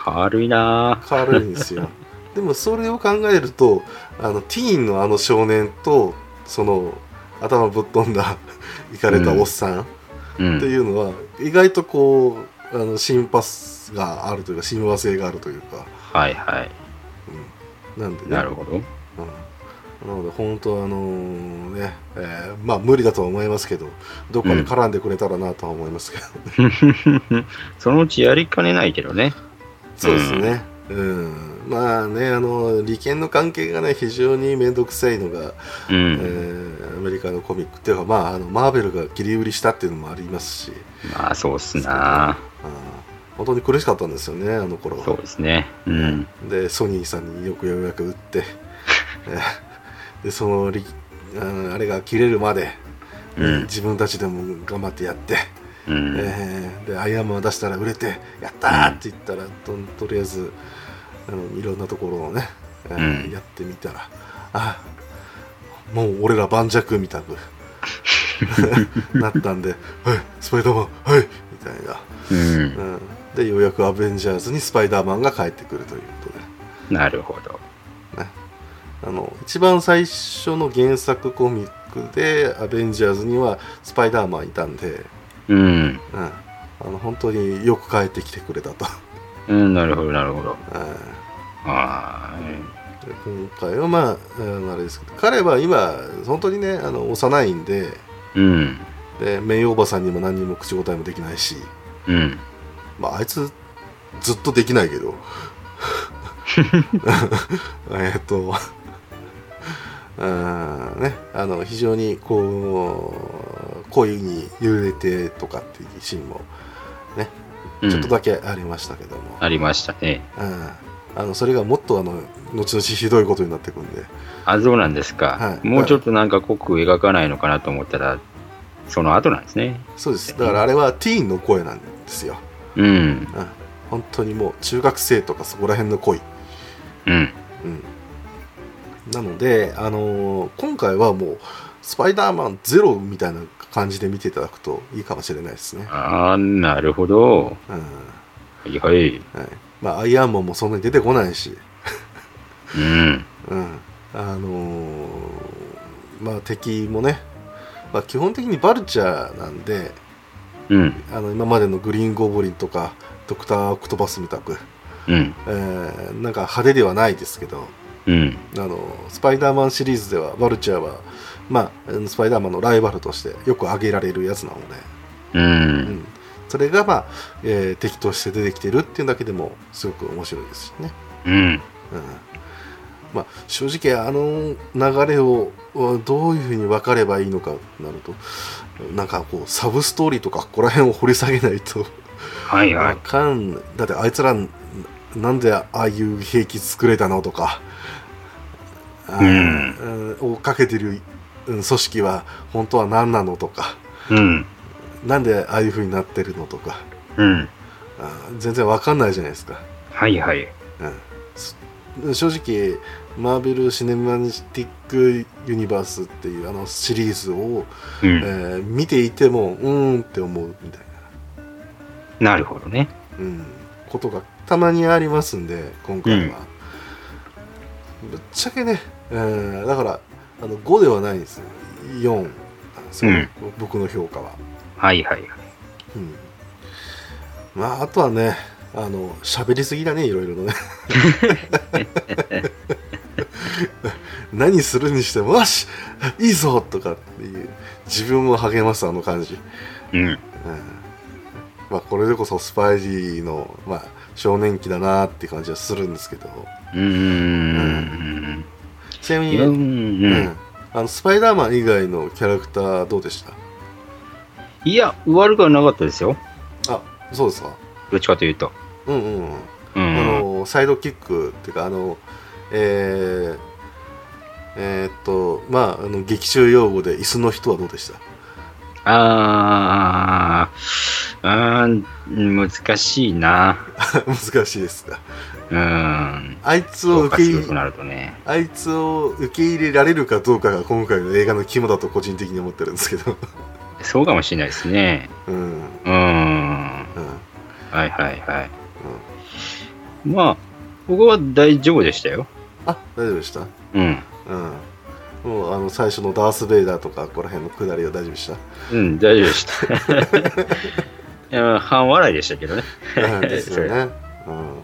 軽いなぁ。変わるんですよ でもそれを考えるとあのティーンのあの少年とその頭ぶっ飛んだいかれたおっさんうってん。いうのは、意外とこうあのシンパスがあるというか親和性があるというか、はいはい。うん、なんでねなるほど。うん、なので本当あのね、えーまあ無理だとは思いますけどどっかで絡んでくれたらなとは思いますけど、そのうちやりかねないけどね。そうですね。うん、まあねあの利権の関係がね非常に面倒くさいのが、うえん。ーアメリカのコミックっていうかまああのマーベルが切り売りしたっていうのもありますし、まあそうっすなうん本当に苦しかったんですよねあの頃はそうですね。うん。でソニーさんによくようやく売って、えーでそのりああれが切れるまで、うん自分たちでも頑張ってやって、うん。えーでアイアンマン出したら売れてやったーって言ったらととりあえずあのいろんなところをね、えーうんやってみたらあもう俺ら盤石みたく なったんで「はいスパイダーマンはい」みたいな、うん。うん、でようやくアベンジャーズにスパイダーマンが帰ってくるということで。なるほど。あの一番最初の原作コミックでアベンジャーズにはスパイダーマンいたんで、うん。うん、あの本当によく帰ってきてくれたと、うん、なるほど、なるほど。うんああ、で今回はまああのあれですけど彼は今本当にねあの幼いんでうん。でメイおばさんにも何にも口答えもできないし、うん。まあ、あいつずっとできないけど えっとうんねあの非常にこう恋に揺れてとかっていうシーンもねうんちょっとだけありましたけども、ありましたね。うんあのそれがもっとあの後々ひどいことになってくんであ、そうなんですか。はいもうちょっとなんか濃く描かないのかなと思ったら、その後なんですね。そうですだからあれはティーンの声なんですよ、うん。うん、本当にもう中学生とかそこら辺の恋うん。うん、なので、あのー今回はもうスパイダーマンゼロみたいな感じで見ていただくといいかもしれないですね。ああ、なるほど。うんはいはい。はい、まあアイアンマンもそんなに出てこないし、うん。うん、あのーまあ敵もね、まあ、基本的にバルチャーなんでうん。あの今までのグリーンゴブリンとかドクター・オクトパスみたく、うん。えーなんか派手ではないですけどうん。あのスパイダーマンシリーズではバルチャーは、まあ、スパイダーマンのライバルとしてよく挙げられるやつなので、う。うんん、それが、まあえー敵として出てきてるっていうだけでもすごく面白いですしね。うん。うんまあ、正直あの流れをうんどういうふうに分かればいいのかなるとなんかこうサブストーリーとかここら辺を掘り下げないとわはいはい。かんだってあいつらなんでああいう兵器作れたのとか、うんをかけてるうん組織は本当は何なのとかうん。なんでああいうふうになってるのとかうん。あー全然分かんないじゃないですか。はいはい。うん、正直マーベル・シネマティック・ユニバースっていうあのシリーズを、うえん。ー見ていてもうーんって思うみたいな、なるほどね。うん、ことがたまにありますんで今回は、うんぶっちゃけね、えーだからあの5ではないんですよ。4なんですよ、うん。僕の評価は、はいはいはい。うん、まああとはねあの喋りすぎだねいろいろとね。何するにしてもよしいいぞとかっていう自分を励ますあの感じ、うん。うん。まあ、これでこそスパイリーの、まあ、少年期だなっていう感じはするんですけど。うーん。ちなみに、いやううんん。あのスパイダーマン以外のキャラクターどうでした？いや、悪くはなかったですよ。あそうですかどっちかというと。うんうんうんうあん。のサイドキックっていうかあのえー、えーっとまああの劇中用語で椅子の人はどうでした？あー、あー難しいな。難しいですかうん。あいつを受け入れね。あいつを受け入れられるかどうかが今回の映画の肝だと個人的に思ってるんですけどそうかもしれないですね。うんうんうん。はいはいはい。まあ、僕は大丈夫でしたよ。あ大丈夫でした？うん。うんもうあの最初のダース・ベイダーとかここら辺のくだりは大丈夫でした？うん、大丈夫でした。半笑いでしたけどね。うんですよね、うん、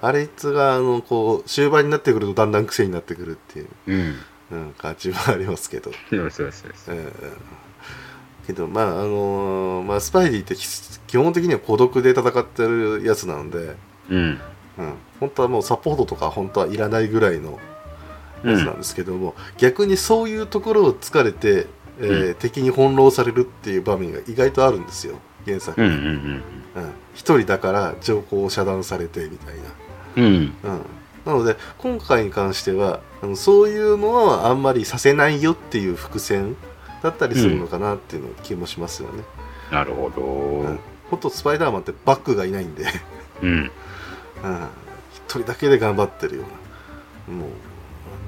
あれいつがあのこう終盤になってくるとだんだん癖になってくるっていう、うん。うん、感じはありますけど、そうそうそうそう。うん、けどまああのーまあ、スパイディってき基本的には孤独で戦ってるやつなので、うん。うん、本当はもうサポートとか本当はいらないぐらいのやつなんですけども、逆にそういうところを突かれて、えー敵に翻弄されるっていう場面が意外とあるんですよ原作。に、うんううん。人だから情報を遮断されてみたい。な、うん、なので今回に関してはあのそういうのはあんまりさせないよっていう伏線だったりするのかなっていうの気もしますよね、なるほど。うん。ほんとスパイダーマンってバックがいないんで。うん。うん。一人だけで頑張ってるようなも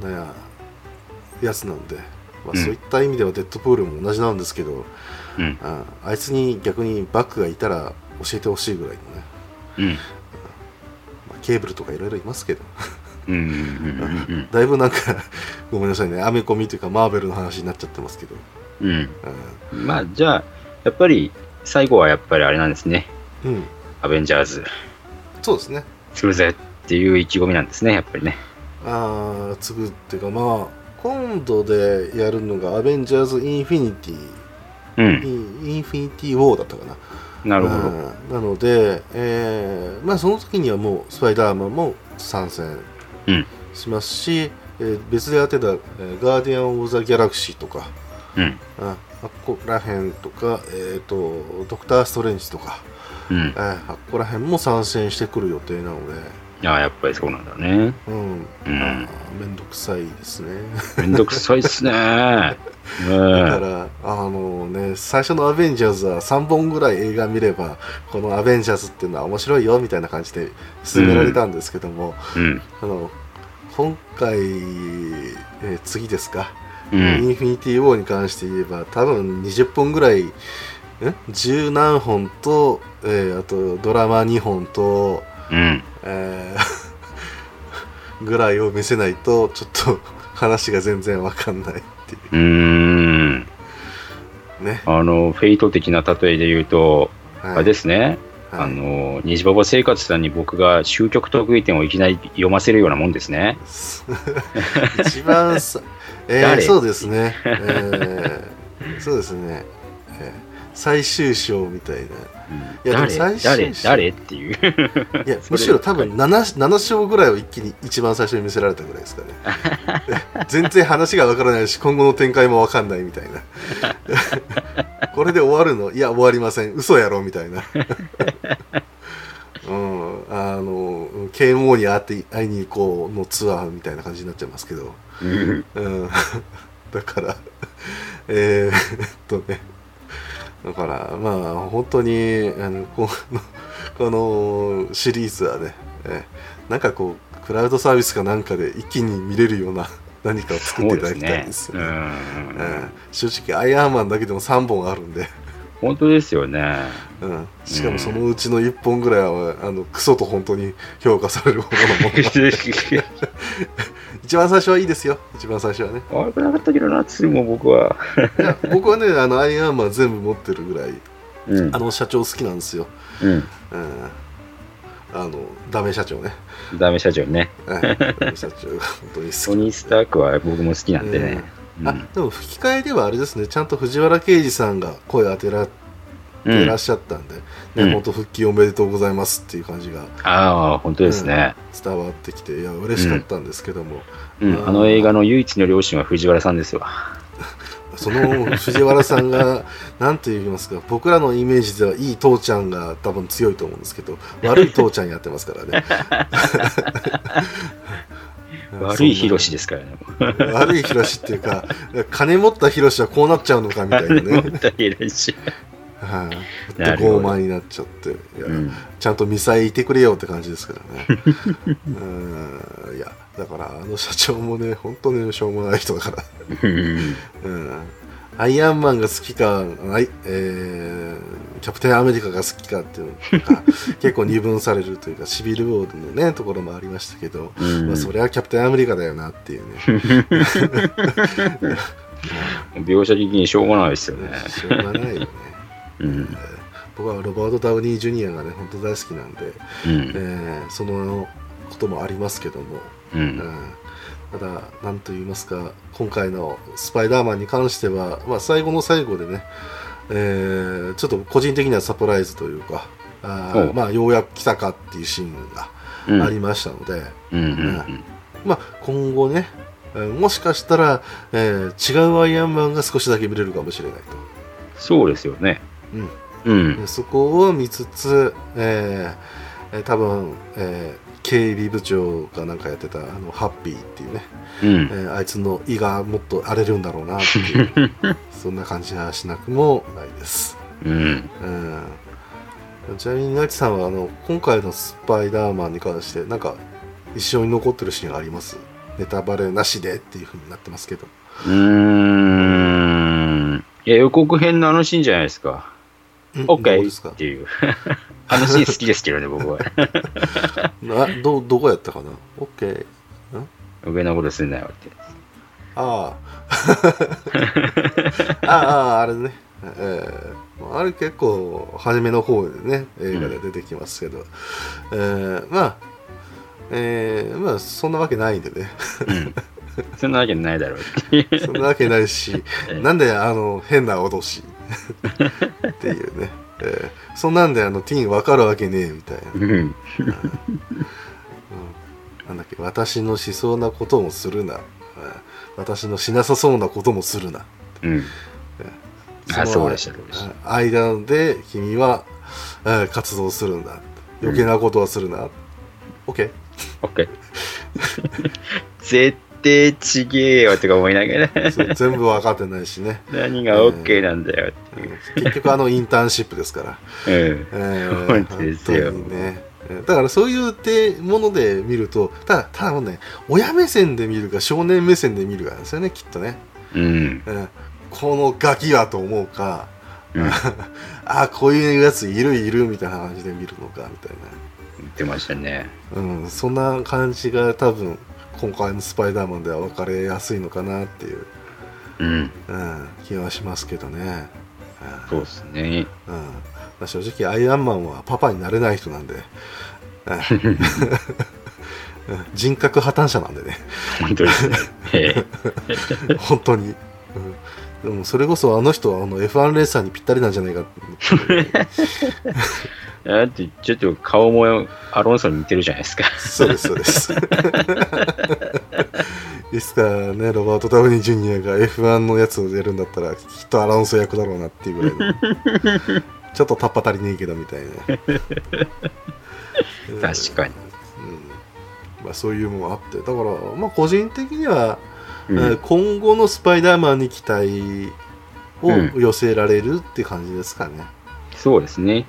うなやつなんで、まあ、うん。そういった意味ではデッドプールも同じなんですけど、うん。ああいつに逆にバックがいたら教えてほしいぐらいのね、うん。まあ、ケーブルとかいろいろいますけど。だいぶなんかごめんなさいねアメコミというかマーベルの話になっちゃってますけど、うん。うんまあ、じゃあ、やっぱり、最後はやっぱりあれなんですね。うん、アベンジャーズそうですねするぜっていう意気込みなんですね、やっぱりね。ああ次っていうかまあ今度でやるのがアベンジャーズ・インフィニティうん。インフィニティ・ウォーだったかななるほど。うんなので、えーまあ、その時にはもうスパイダーマンも参戦うん。しますし、えー別でやってた、えーガーディアン・オブ・ザ・ギャラクシーとかうん。ああっこら辺とか、えー、とドクター・ストレンジとか、うんえ。ーあっこら辺も参戦してくる予定なので、ああ、やっぱりそうなんだね。うんうんめんどくさいですね。めんどくさいっすね。だかうん。ら、あのね、最初のアベンジャーズは3本ぐらい映画見れば、このアベンジャーズっていうのは面白いよみたいな感じで進められたんですけども、うん。あの今回、えー次ですか、うイん。ンフィニティ・ウォーに関して言えば多分20本ぐらいん十何本と、えーあとドラマ2本と、うん。えー ぐらいを見せないとちょっと話が全然わかんないっていう。ーん。ね、あの、フェイト的な例えで言うと、はい。あれですね。はい。あの、虹パパ生活さんに僕が終局得意点をいきなり読ませるようなもんですね。一番さ、えー 誰？そうですね、えーそうですね、えー最終章みたいな。いやでも誰？最終誰章。誰？っていう。いや むしろ多分 7, 7章ぐらいを一気に一番最初に見せられたぐらいですかね。全然話がわからないし今後の展開もわかんないみたいな。これで終わるの？いや終わりません。嘘やろみたいな。うん。あの剣王に会って会いに行こうのツアーみたいな感じになっちゃいますけど。うん。うん。だからえーっとねだからまあ本当にあのこのこのシリーズはね、えーなんかこうクラウドサービスかなんかで一気に見れるような何かを作っていただきたいですよね。うんうん正直アイアンマンだけでも3本あるんで、本当ですよね。うん、しかもそのうちの1本ぐらいはあのクソと本当に評価されるほどのも。の が一番最初はいいですよ。一番最初はね。悪くなかったけどな、2も僕は。いや僕はねあのアイアンマン全部持ってるぐらいうん。あ。の社長好きなんですよ、うん。うん、あのダメ社長ね、ダメ社長ね。はい。ダメ社長が本当に好きトニー・スタークは僕も好きなんでね。うん。あでも吹き替えではあれですね。ちゃんと藤原啓治さんが声当てらうんてらっしゃったんで、うんね本当復帰おめでとうございますっていう感じがああ、本当ですね。伝わってきていや嬉しかったんですけども、うん。あの映画の唯一の両親は藤原さんですわ。その藤原さんが何て言いますか僕らのイメージではいい父ちゃんが多分強いと思うんですけど 悪い父ちゃんやってますからね 悪いヒロシですからね。悪いヒロシっていうか金持ったヒロシはこうなっちゃうのかみたいなね、思ったヒロシ。はい、なるほど。傲慢になっちゃって。うん。ちゃんとミサイいてくれよって感じですからね。うん。いやだからあの社長もね本当にしょうもない人だから。うん。うん。アイアンマンが好きか、アイえーキャプテンアメリカが好きかっていうのが結構二分されるというかシビルウォーのねところもありましたけど、うん。まあ、それはキャプテンアメリカだよなっていうね。描写的にしょうがないですよね。しょうがないよねうん。僕はロバート・ダウニー・ジュニアがね本当大好きなんで、うん。えーそのこともありますけども、う。うんんただ何と言いますか今回のスパイダーマンに関しては、まあ、最後の最後でね、えーちょっと個人的にはサプライズというかあまあ、ようやく来たかっていうシーンうん。がありましたので、まあ、今後ね、えーもしかしたら、えー違うアイアンマンが少しだけ見れるかもしれないそうですよね。うんそこを見つつ、えーえー多分、えー警備部長がなんかやってたあのハッピーっていうね、うん。えーあいつの胃がもっと荒れるんだろうなっていう そんな感じはしなくもないです。うん。うん、ちなみにナチさんはあの今回のスパイダーマンに関してなんか一緒に残ってるシーンあります？ネタバレなしでっていうふうになってますけど。うーん。いや、予告編のあのシーンじゃないですか。うんオッケーどうですか？っていう。あのシーン好きですけどね、僕は。などどこやったかな ?OK? 上のことすんなよって。ああ。ああ、あれね。えー、あれ結構初めの方でね映画で出てきますけど、えーまあえー、まあそんなわけないんでねうん。そんなわけないだろう。そんなわけないしええなんであの変な脅し っていうね、えー、そんなんであのティーン分かるわけねえみたいな、うん。うん、なんだっけ私のしそうなこともするな、えー。私のしなさそうなこともするな。うん。そうでした、そうでした。間で君は、えー活動するんだ。余計なことはするな、OK オッケー。絶対ちげえよとか思いながら、全部分かってないしね、何がオッケーなんだよっていう。うん結局あのインターンシップですから、うん。えー本当ですよねえーだからそういうてもので見るとただただもうね親目線で見るか少年目線で見るかですよねきっとね、うん。うんこのガキはと思うか、うん あこういうやついるいるみたいな感じで見るのかみたい言ってましたね。な、うん、そんな感じが多分今回のスパイダーマンでは分かれやすいのかなっていう、うん。うん、気はしますけどね、そうですね。うん。まあ、正直アイアンマンはパパになれない人なんで、うんうん。人格破綻者なんでね。本当ですね。ええ。本当に、うん、でもそれこそあの人はあの F1 レーサーにぴったりなんじゃないかって だって、ちょっと顔もアロンソに似てるじゃないですか。そうですそうです。いつかねロバート・ダウニー・ジュニアが F1 のやつをやるんだったらきっとアラウンソ役だろうなっていうぐらいの。ちょっとタッパ足りねえけどみたいな。確かに。まあ、そういうもあって。だからまあ個人的には、うん。えー今後のスパイダーマンに期待を寄せられるって感じですかね、そうですね。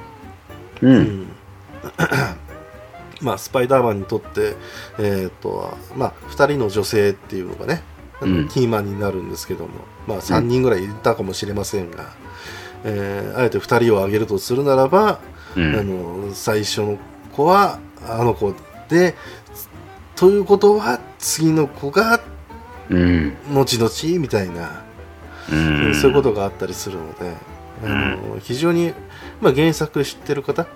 う。うんんまあスパイダーマンにとってえっ、とまあ2人の女性っていうのがね、うんキーマンになるんですけどもまあ3人ぐらいいたかもしれませんが、えーあえて2人を挙げるとするならば、あうん。の最初の子はあの子でということは次の子がうん。後々みたいな、うん。そういうことがあったりするので、あの非常に、まあ、原作知ってる方、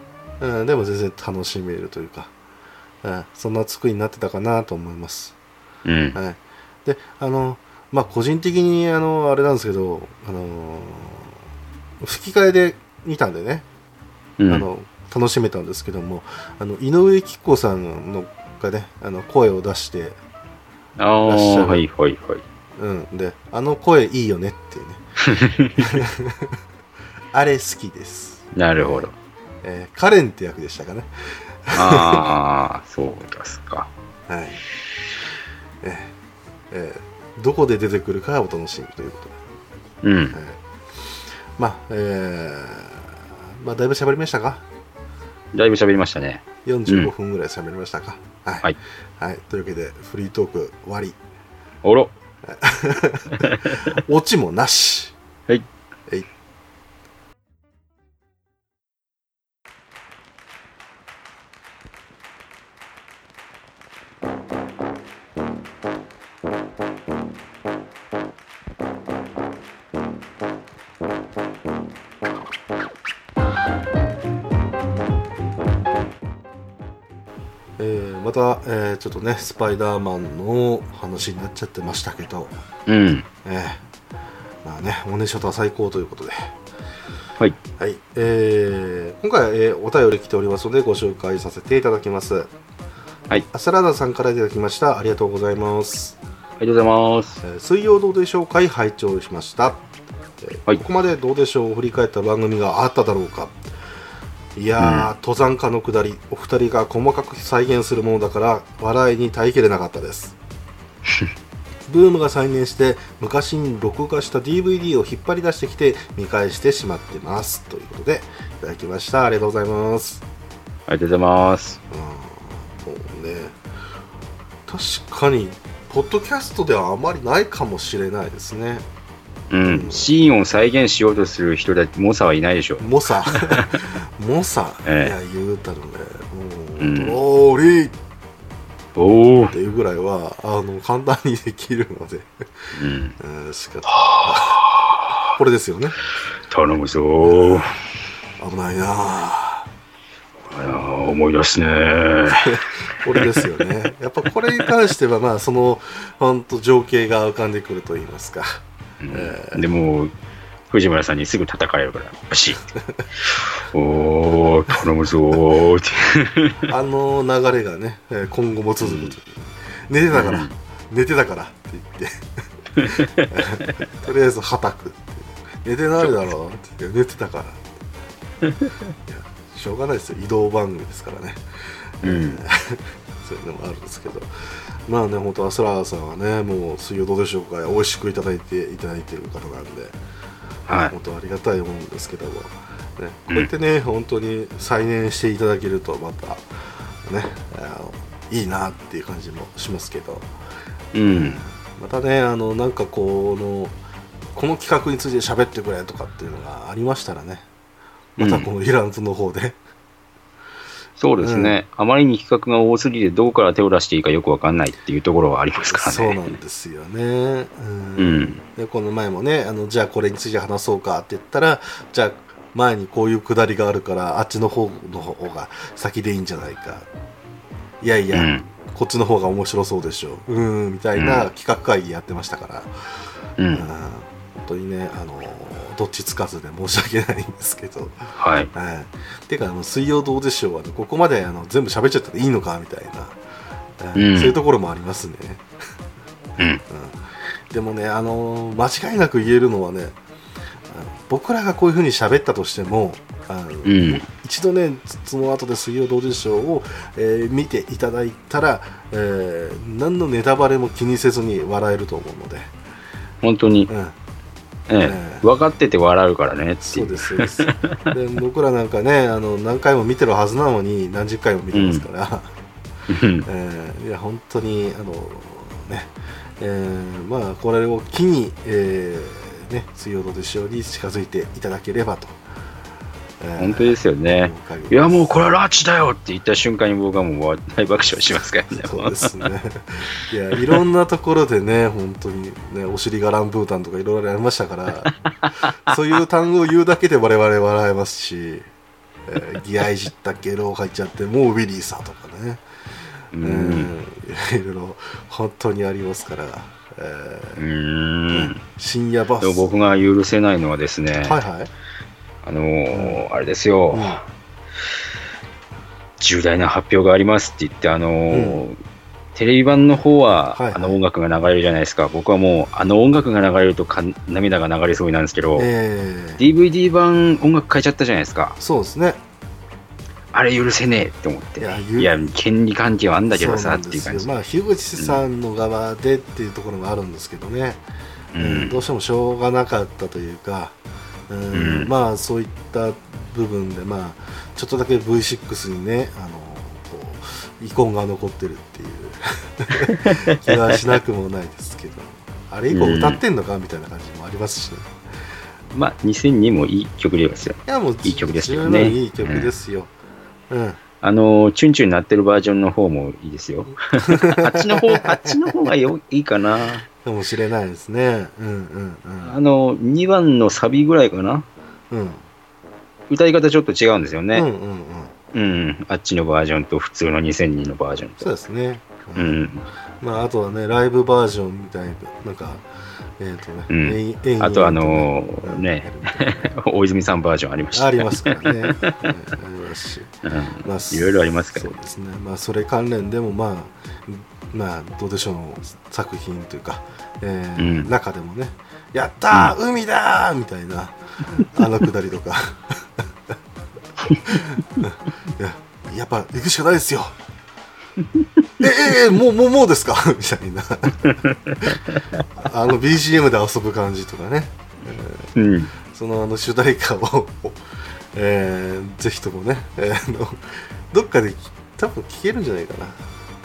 うん、でも全然楽しめるというか、うん、そんな作りになってたかなと思います。うん。はい、であのまあ個人的にあのあれなんですけど、あの吹き替えで見たんでね、うん。あの楽しめたんですけどもあの井上貴子さんのがねあの声を出して、ああ、はいはいはい。うん、であの声いいよねっていうね あれ好きです、なるほど。えーカレンって役でしたかねああ、そうですか。はいえーえーどこで出てくるかお楽しみということで、うん。はいまあえーまあだいぶ喋りましたか？だいぶ喋りましたね。45分ぐらい喋りましたか、はい、はいはい、というわけでフリートーク終わりおろ。オチもなし。はい。また、えーちょっとねスパイダーマンの話になっちゃってましたけど、うん。えーまあね、おねしょとは最高ということで、はい。はい、えー今回は、えーお便り来ておりますのでご紹介させていただきます。はい。アスラーダさんからいただきました。ありがとうございます。ありがとうございます。えー水曜どうでしょうか拝聴しました、えーはいここまでどうでしょう振り返った番組があっただろうかいやー、登山家のくだりお二人が細かく再現するものだから笑いに耐えきれなかったです。ブームが再燃して昔に録画した DVD を引っ張り出してきて見返してしまってます。ということでいただきました。ありがとうございます。ありがとうございます。そうね確かにポッドキャストではあまりないかもしれないですねうん。シーンを再現しようとする人だって、猛者はいないでしょ。モサモサ、ええいや言うたらねもう、うんトローリーっおお。ていうぐらいはあの簡単にできるので、うん。うん、しかこれですよね頼むぞー。危ないなああー思い出すねー。これですよねやっぱこれに関してはまあその本当情景が浮かんでくると言いますかうん。でも、藤村さんにすぐ叩かれるから、バシッ。て。おー、頼むぞー。って。あの流れがねえー今後も続くという。寝てたから、うん寝てたから。って言って。とりあえずはたく。寝てないだろうって言って。寝てたから。いやしょうがないですよ。移動番組ですからね。うん。そういうのもあるんですけどまあね本当アスラーさんはねもう水曜どうでしょうか美味しくいただいていただいている方なんで、はい。本当ありがたいもんですけども、ね、こうやってね、本当に再燃していただけるとまたねあのいいなっていう感じもしますけど。うん。またねあのなんかこのこの企画について喋ってくれとかっていうのがありましたらねまたこのイランズの方で、そうですね、あまりに企画が多すぎて、どこから手を出していいかよくわかんないっていうところはありますからね。そうなんですよね、うん。うんでこの前もねあのじゃあこれについて話そうかって言ったらじゃあ前にこういうくだりがあるからあっちの方の方が先でいいんじゃないか。いやいや、うん。こっちの方が面白そうでしょ。ううんみたいな企画会議やってましたから、うん。うん。本当にねあのどっちつかずで申し訳ないんですけど。はい。はい、ていうかあの水曜どうでしょうは、ね、ここまであの全部喋っちゃったらいいのかみたいな、えーうん。そういうところもありますね、うん。でもねあの間違いなく言えるのはね僕らがこういうふうに喋ったとしてもあの、ん。一度ねその後で水曜どうでしょうを、えー見ていただいたら、えー何のネタバレも気にせずに笑えると思うので、本当に、うん、ええ、分かってて笑うからねっていう。そうですそうです。で僕らなんかねあの何回も見てるはずなのに何十回も見てますから、うん。えーいや本当にあのね、えーまあこれを機に、えーね、水曜どうでしょうに近づいていただければと、えー本当ですよね。いや、もうこれはラッチだよって言った瞬間に僕はもう大爆笑しますからね。そうですねいやいろんなところでね 本当にねお尻がランブータンとかいろいろありましたから そういう単語を言うだけで我々笑えますし、えー、ギアいじったゲロ入っちゃってもうウィリーさとかねううんん。いろいろ本当にありますから、えうーん。深夜バス僕が許せないのはですね、はいはい、あのーあれですよ、うん。重大な発表がありますって言って、あのーテレビ版の方は、はいはい。あの音楽が流れるじゃないですか。僕はもう、あの音楽が流れるとか涙が流れそうになるんですけど、えー DVD 版音楽変えちゃったじゃないですか。そうですね。あれ許せねえって思って。いやいや、権利関係はあんだけどさっていう感じ。まあ樋口さんの側でっていうところがあるんですけどね、ううんん。どうしてもしょうがなかったというか、うん。うんまあそういった部分でまあちょっとだけ V6 にねあのこう遺恨が残ってるっていう気はしなくもないですけど。あれ以降歌ってんのかみたいな感じもありますしね、まあ、2002もいい曲ですよ。いやもういい曲ですけどねいい曲ですよ、うん。あのー、チュンチュン鳴ってるバージョンの方もいいですよ。あっちの方、あっちの方がよいいかな。かもしれないですね。うんうんあの、2番のサビぐらいかな？うん。うん歌い方ちょっと違うんですよね。うんうんうん。うん。あっちのバージョンと普通の2002のバージョンと。そうですね、うん。まあ、あとはねライブバージョンみたいななんかえっ、とね、うん。あとあのーうん。ね 大泉さんバージョンありました。ありますからね、うん。ありますし、うん。まあ、いろいろありますから。そうですね。まあそれ関連でもまあまあどうでしょうの作品というか、えーうん。中でもね「やったー、海だー!」みたいな あのくだりとか。いややっぱ行くしかないですよ。えええもうもうもうですか？みたいな。あの BGM で遊ぶ感じとかね。うん。そのあの主題歌を、えーぜひともね、えーどっかで多分聞けるんじゃないかな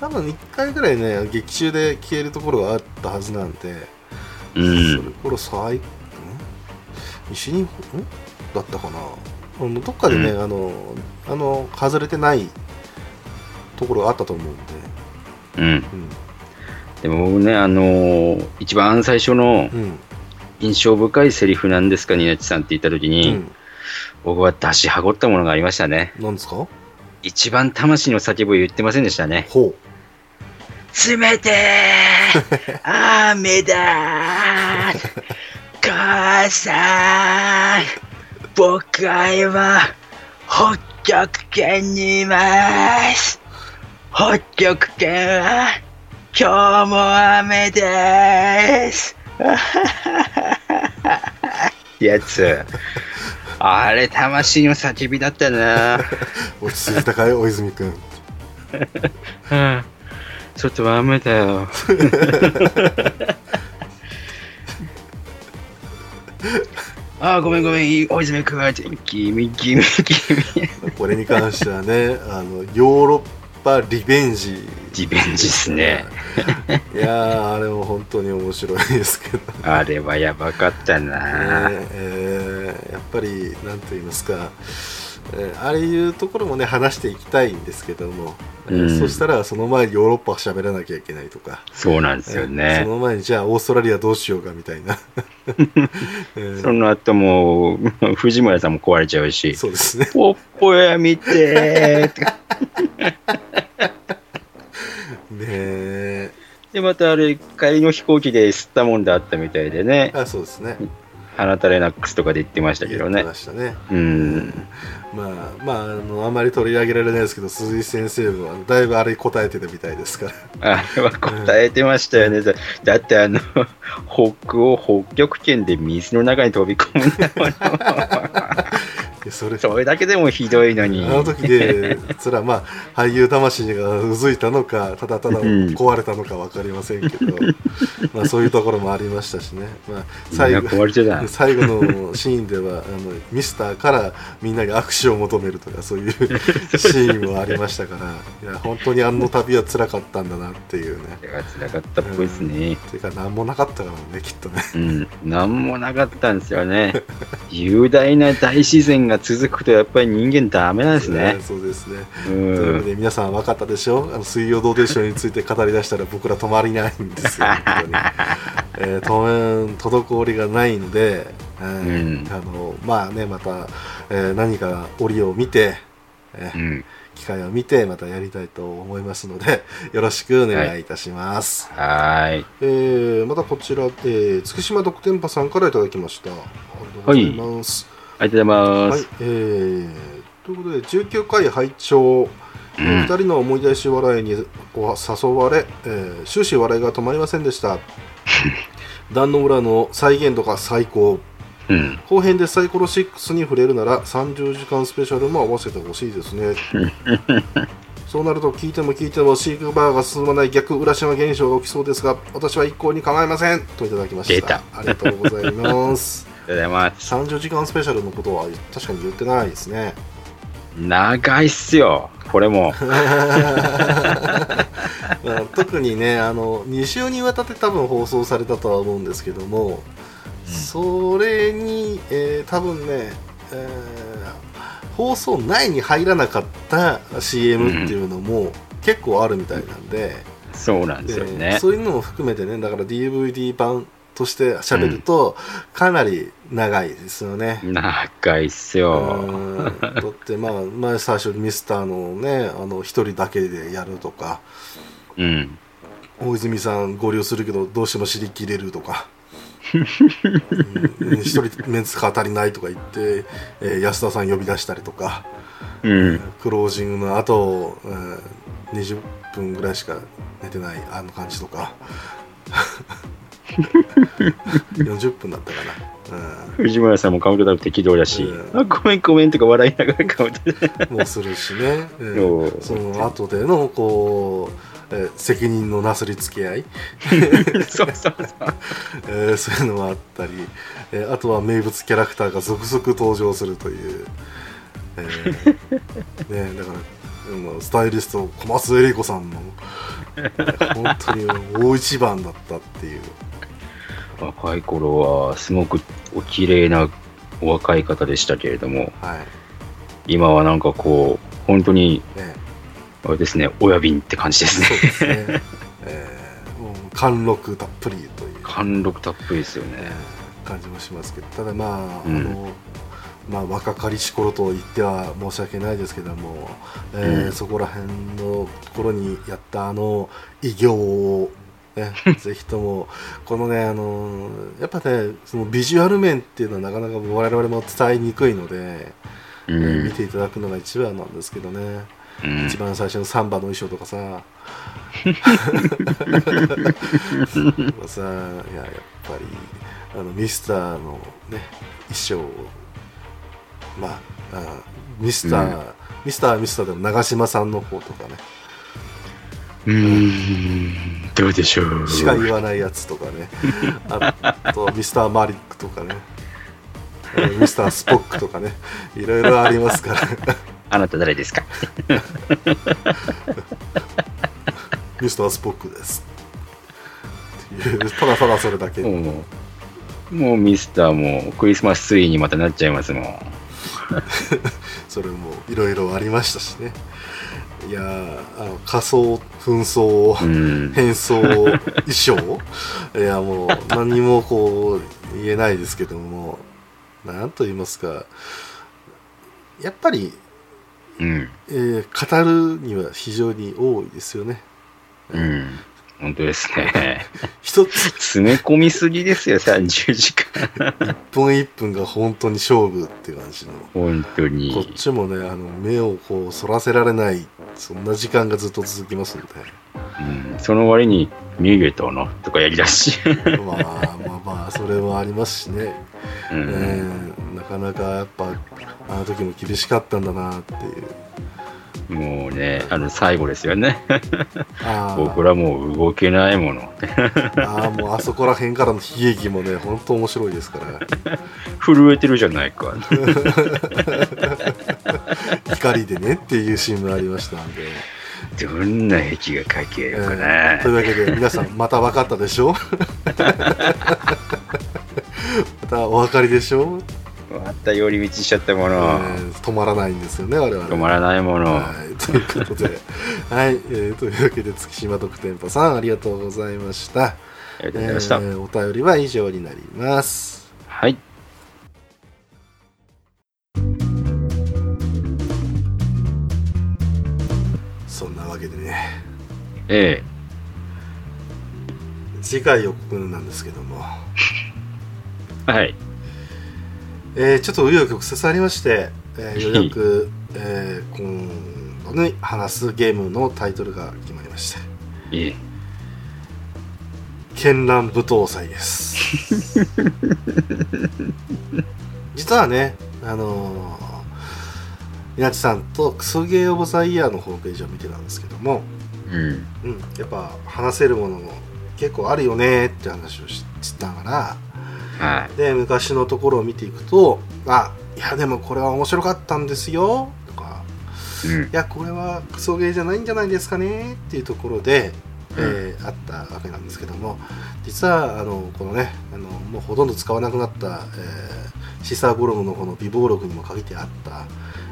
多分1回ぐらいね劇中で消えるところがあったはずなんで、うそれん。頃最ん？西日本？んだったかな？あのどっかでね、うあのあの外れてないところがあったと思うんで、うん。うん。でも僕ね、あのー一番最初のうん。印象深いセリフなんですか、ニナチさんって言った時うに、ん、僕は出しはごったものがありましたね。なんですか？一番魂の叫びを言ってませんでしたね。ほ冷てー。雨だー。母さん。僕は今北極圏にいます。北極圏は今日も雨です。やつあれ魂の叫びだったな。う落ち着いたかい大泉君うん。外は雨だよ。あーごめんごめん、大泉君は、君、君、君。これに関してはねあのヨーロッぱリベンジ。リベンジっすね。いやーあれも本当に面白いですけど。あれはやばかったな、ねえーやっぱりなんと言いますか、えーああいうところもね話していきたいんですけども、えーうん。そしたらその前にヨーロッパは喋らなきゃいけないとか、そうなんですよえーねそ。の前にじゃあオーストラリアどうしようかみたいな、え ーその後もう、藤村さんも壊れちゃうし、そうですね。ポッポや見てーって。ねえ。で、またあれ、帰りの飛行機で吸ったもんだったみたいでね、あそうですねあなたレナックスとかで言ってましたけどねま。したねうん。まあまああのあまり取り上げられないですけど鈴井先生もあのだいぶあれ答えてたみたいですからあれは答えてましたよね。だだってあの、北欧、北極圏で水の中に飛び込むんだもの。いやそれそれだけでもひどいのに。あの時で、それはまあ、俳優魂がうずいたのか、ただただ壊れたのか分かりませんけど、まあそういうところもありましたしね、まあ、最後。最後のシーンではあの、ミスターからみんなに握手を求めるとか、そういう シーンもありましたから、いや本当にあの旅は辛かったんだなっていうね。それが辛かったっぽいですね。ていうか、なんもなかったからね、きっとね。うん。なんもなかったんですよね。雄大な大自然が続くとやっぱり人間ダメなんですね。そうですね。うというわん。けで皆さん分かったでしょ？あの水曜どうでしょうについて語り出したら僕ら止まりないんですよ、本当に。えー当面滞りがないので、えーうんあのまあねまた、えー何か折を見て、えーうん。機会を見てまたやりたいと思いますのでよろしくお願いいたします、はーい。えーまたこちらで月島独天パさんからいただきましたありがとうございます、ありがとうございまはいす。、えーということで19回拝聴。うん。二人の思い出し笑いにお誘われ、えー終始笑いが止まりませんでした。壇の浦の再現度が最高。うん。後編でサイコロ6に触れるなら30時間スペシャルも合わせてほしいですね。そうなると聞いても聞いても飼育バーが進まない逆浦島現象が起きそうですが私は一向に構いません。といただきました。ありがとうございます とうございます。30時間スペシャルのことは確かに言ってないですね長いっすよ。これも。まあ特にねあの2週にわたって多分放送されたとは思うんですけども、それに、えー多分ね、えー放送内に入らなかった CM っていうのも結構あるみたいなんで,、そうなんですよでね。そういうのも含めてねだから DVD 版として喋るとかなり長いですよね。長いっすうよ。んだってまあ 前最初にミスターのねあの一人だけでやるとかうん。大泉さん合流するけどどうしても尻切れるとか うん一人メンツが足りないとか言って、えー安田さん呼び出したりとかうん。クロージングの後、えー20分ぐらいしか寝てないあの感じとか 40分だったかな、藤村さんもカウントダウン適当だし、うん。あごめんごめんとか笑いながらカウントダウンうん、もうするしね、えーその後でのこう、えー責任のなすりつけ合い。そうそうそう。えーそういうのもあったり、えーあとは名物キャラクターが続々登場するという、えーね、だからスタイリスト小松恵里子さんの、えー本当に大一番だったっていう若い頃はすごくお綺麗なお若い方でしたけれども、はい。今はなんかこう、本当に、ね。あれですね、親瓶って感じですね。そうですね、えーもう貫禄たっぷりという、貫禄たっぷりですよえね。ー感じもしますけどただまあ、うん。あのまあ、若かりし頃と言っては申し訳ないですけども、えーうん。そこら辺のところにやったあの偉業を、ね、ぜひともこのねあのやっぱねそのビジュアル面っていうのはなかなか我々も伝えにくいので、うえーん見ていただくのが一番なんですけどね、うん。一番最初のサンバの衣装とかさ。さいややっぱりあのミスターのね衣装をまああミスター、ミスターはミスターでも長嶋さんの方とかねうーん、どうでしょう。しか言わないやつとかね。あとミスターマリックとかね。えーミスタースポックとかね。いろいろありますから。あなた誰ですか？ミスタースポックです。ただただそれだけ、もう、もうミスターもクリスマスツリーにまたなっちゃいますもん。それもいろいろありましたしねいやーあの仮装紛争、うん。変装衣装？いやもう何もこう言えないですけどもなんと言いますかやっぱり、うん。えー語るには非常に多いですよねうん。本当ですね。一つ詰め込みすぎですよ、30時間。一分一分が本当に勝負っていう感じの本当こにっ。ちもねあの目をこうそらせられないそんな時間がずっと続きますのでうん、その割に、ミゲトのとかやりだし。まあまあまあそれもありますしね、うえん。ーなかなかやっぱあの時も厳しかったんだなっていうもうね、あの、最後ですよね。あ僕らもう動けないもの。ああもうあそこら辺からの悲劇もね本当面白いですから震えてるじゃないか。光でねっていうシーンもありましたんで、どんな壁がかけえるかーというな。わけで皆さんまた分かったでしょ？またお分かりでしょ、また寄り道しちゃったもえの。ー止まらないんですよね我々止まらないもの。はい、ということで、はいえーというわけで月島特店舗さんありがとうございました、ありがとうございました。えーお便りは以上になりますはい。そんなわけでねえ次回予告なんですけども、え。はい。えーちょっと紆余曲折ありまして、えーようやく、えー今度に話すゲームのタイトルが決まりましたいえ。絢爛舞踏祭です 実はねあのー、稲地さんとクソゲーオブザイヤーのホームページを見てたんですけども、うん。うん、やっぱ話せるものも結構あるよねって話をししながらはで昔のところを見ていくとあいやでもこれは面白かったんですよとかい。うんい。やこれはクソゲーじゃないんじゃないですかねっていうところで、えーあったわけなんですけども実はあのこのねあのもうほとんど使わなくなった、えーシーサーブログのこの備忘録にも書いてあった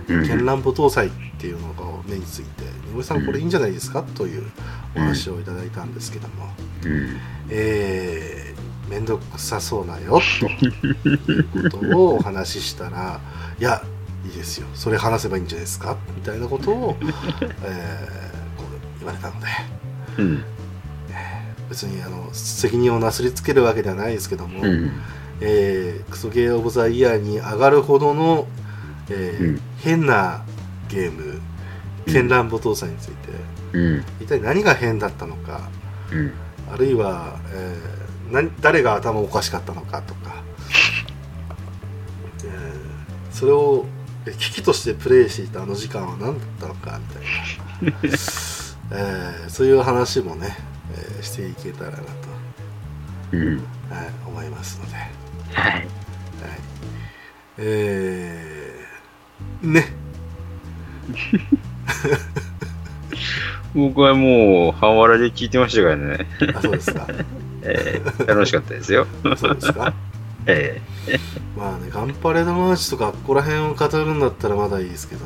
うん絢爛舞踏祭っていうのが目について「井上さんこれいいんじゃないですか?」というお話をいただいたんですけども、うん。えー、めんどくさそうなよということをお話ししたら「いやいいですよそれ話せばいいんじゃないですか」みたいなことを、えーこう言われたのでうん。別にあの責任をなすりつけるわけではないですけども、うん。えークソゲー・オブ・ザ・イヤーに上がるほどの、えーうん変なゲーム絢爛舞踏祭についてうん。一体何が変だったのかうん。あるいは、えー何誰が頭おかしかったのかとか、えーそれをえー危機としてプレイしていたあの時間は何だったのかみたいな、えーそういう話もね、えーしていけたらなと、うん。はい、思いますので、はい、はい。えーね。僕はもう、半笑いで聞いてましたからね。あそうですかえー楽しかったですよ。そうですか？えまあねガンパレードマーチとかここら辺を語るんだったらまだいいですけど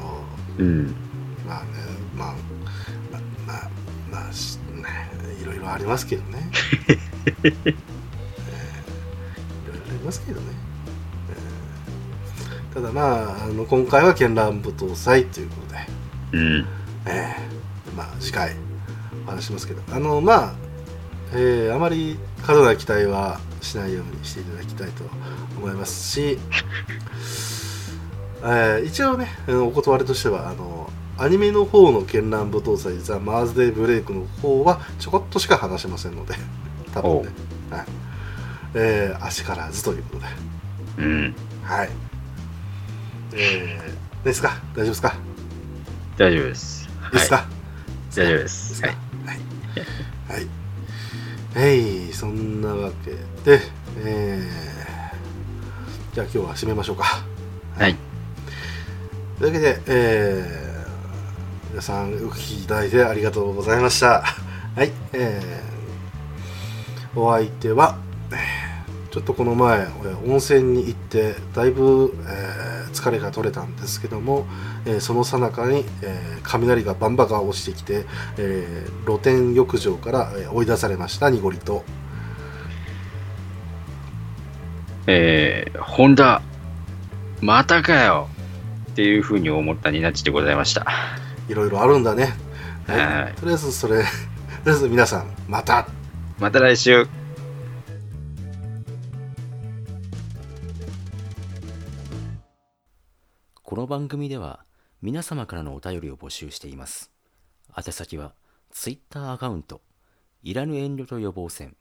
えうん。まあね、まあ、ままあ、まあ、しね、いろいろありますけどね。えーいろいろありますけどね。えーただまあ、あの今回は絢爛舞踏祭ということで、うん。えーまあ次回お話しますけど、あのまあ、えーあまり過度な期待はしないようにしていただきたいと思いますし、えー一応ねお断りとしてはあのアニメの方の絢爛舞踏祭ザ・マーズデーブレイクの方はちょこっとしか話しませんので 多分ね、はいえー、足からずということでうん。はいえー、ですか？大丈夫ですか？大丈夫です。いいですか、大丈夫です。か？はい。はい。はい。はい、そんなわけで、えー、じゃあ今日は締めましょうか。はい。というわけで、え皆さんお聞きいただいてありがとうございましたはいえー、お相手はちょっとこの前温泉に行ってだいぶ、えー、疲れが取れたんですけども、えー、その最中に、えー、雷がバンバカ落ちてきて、え露天浴場から、え追い出されました濁りと。えー、ホンダまたかよっていうふうに思ったニナッチでございました。いろいろあるんだね。はい、とりあえずそれ とりあえず皆さんまた。また来週この番組では皆様からのお便りを募集しています。宛先は Twitter アカウントいらぬ遠慮と予防線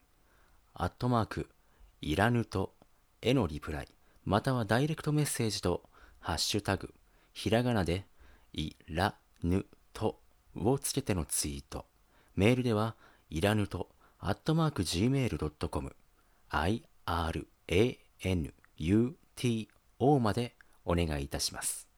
アットマークいらぬとへのリプライまたはダイレクトメッセージとハッシュタグひらがなでいらぬとをつけてのツイートメールではいらぬとアットマーク gmail.com iranuto までお願いいたします。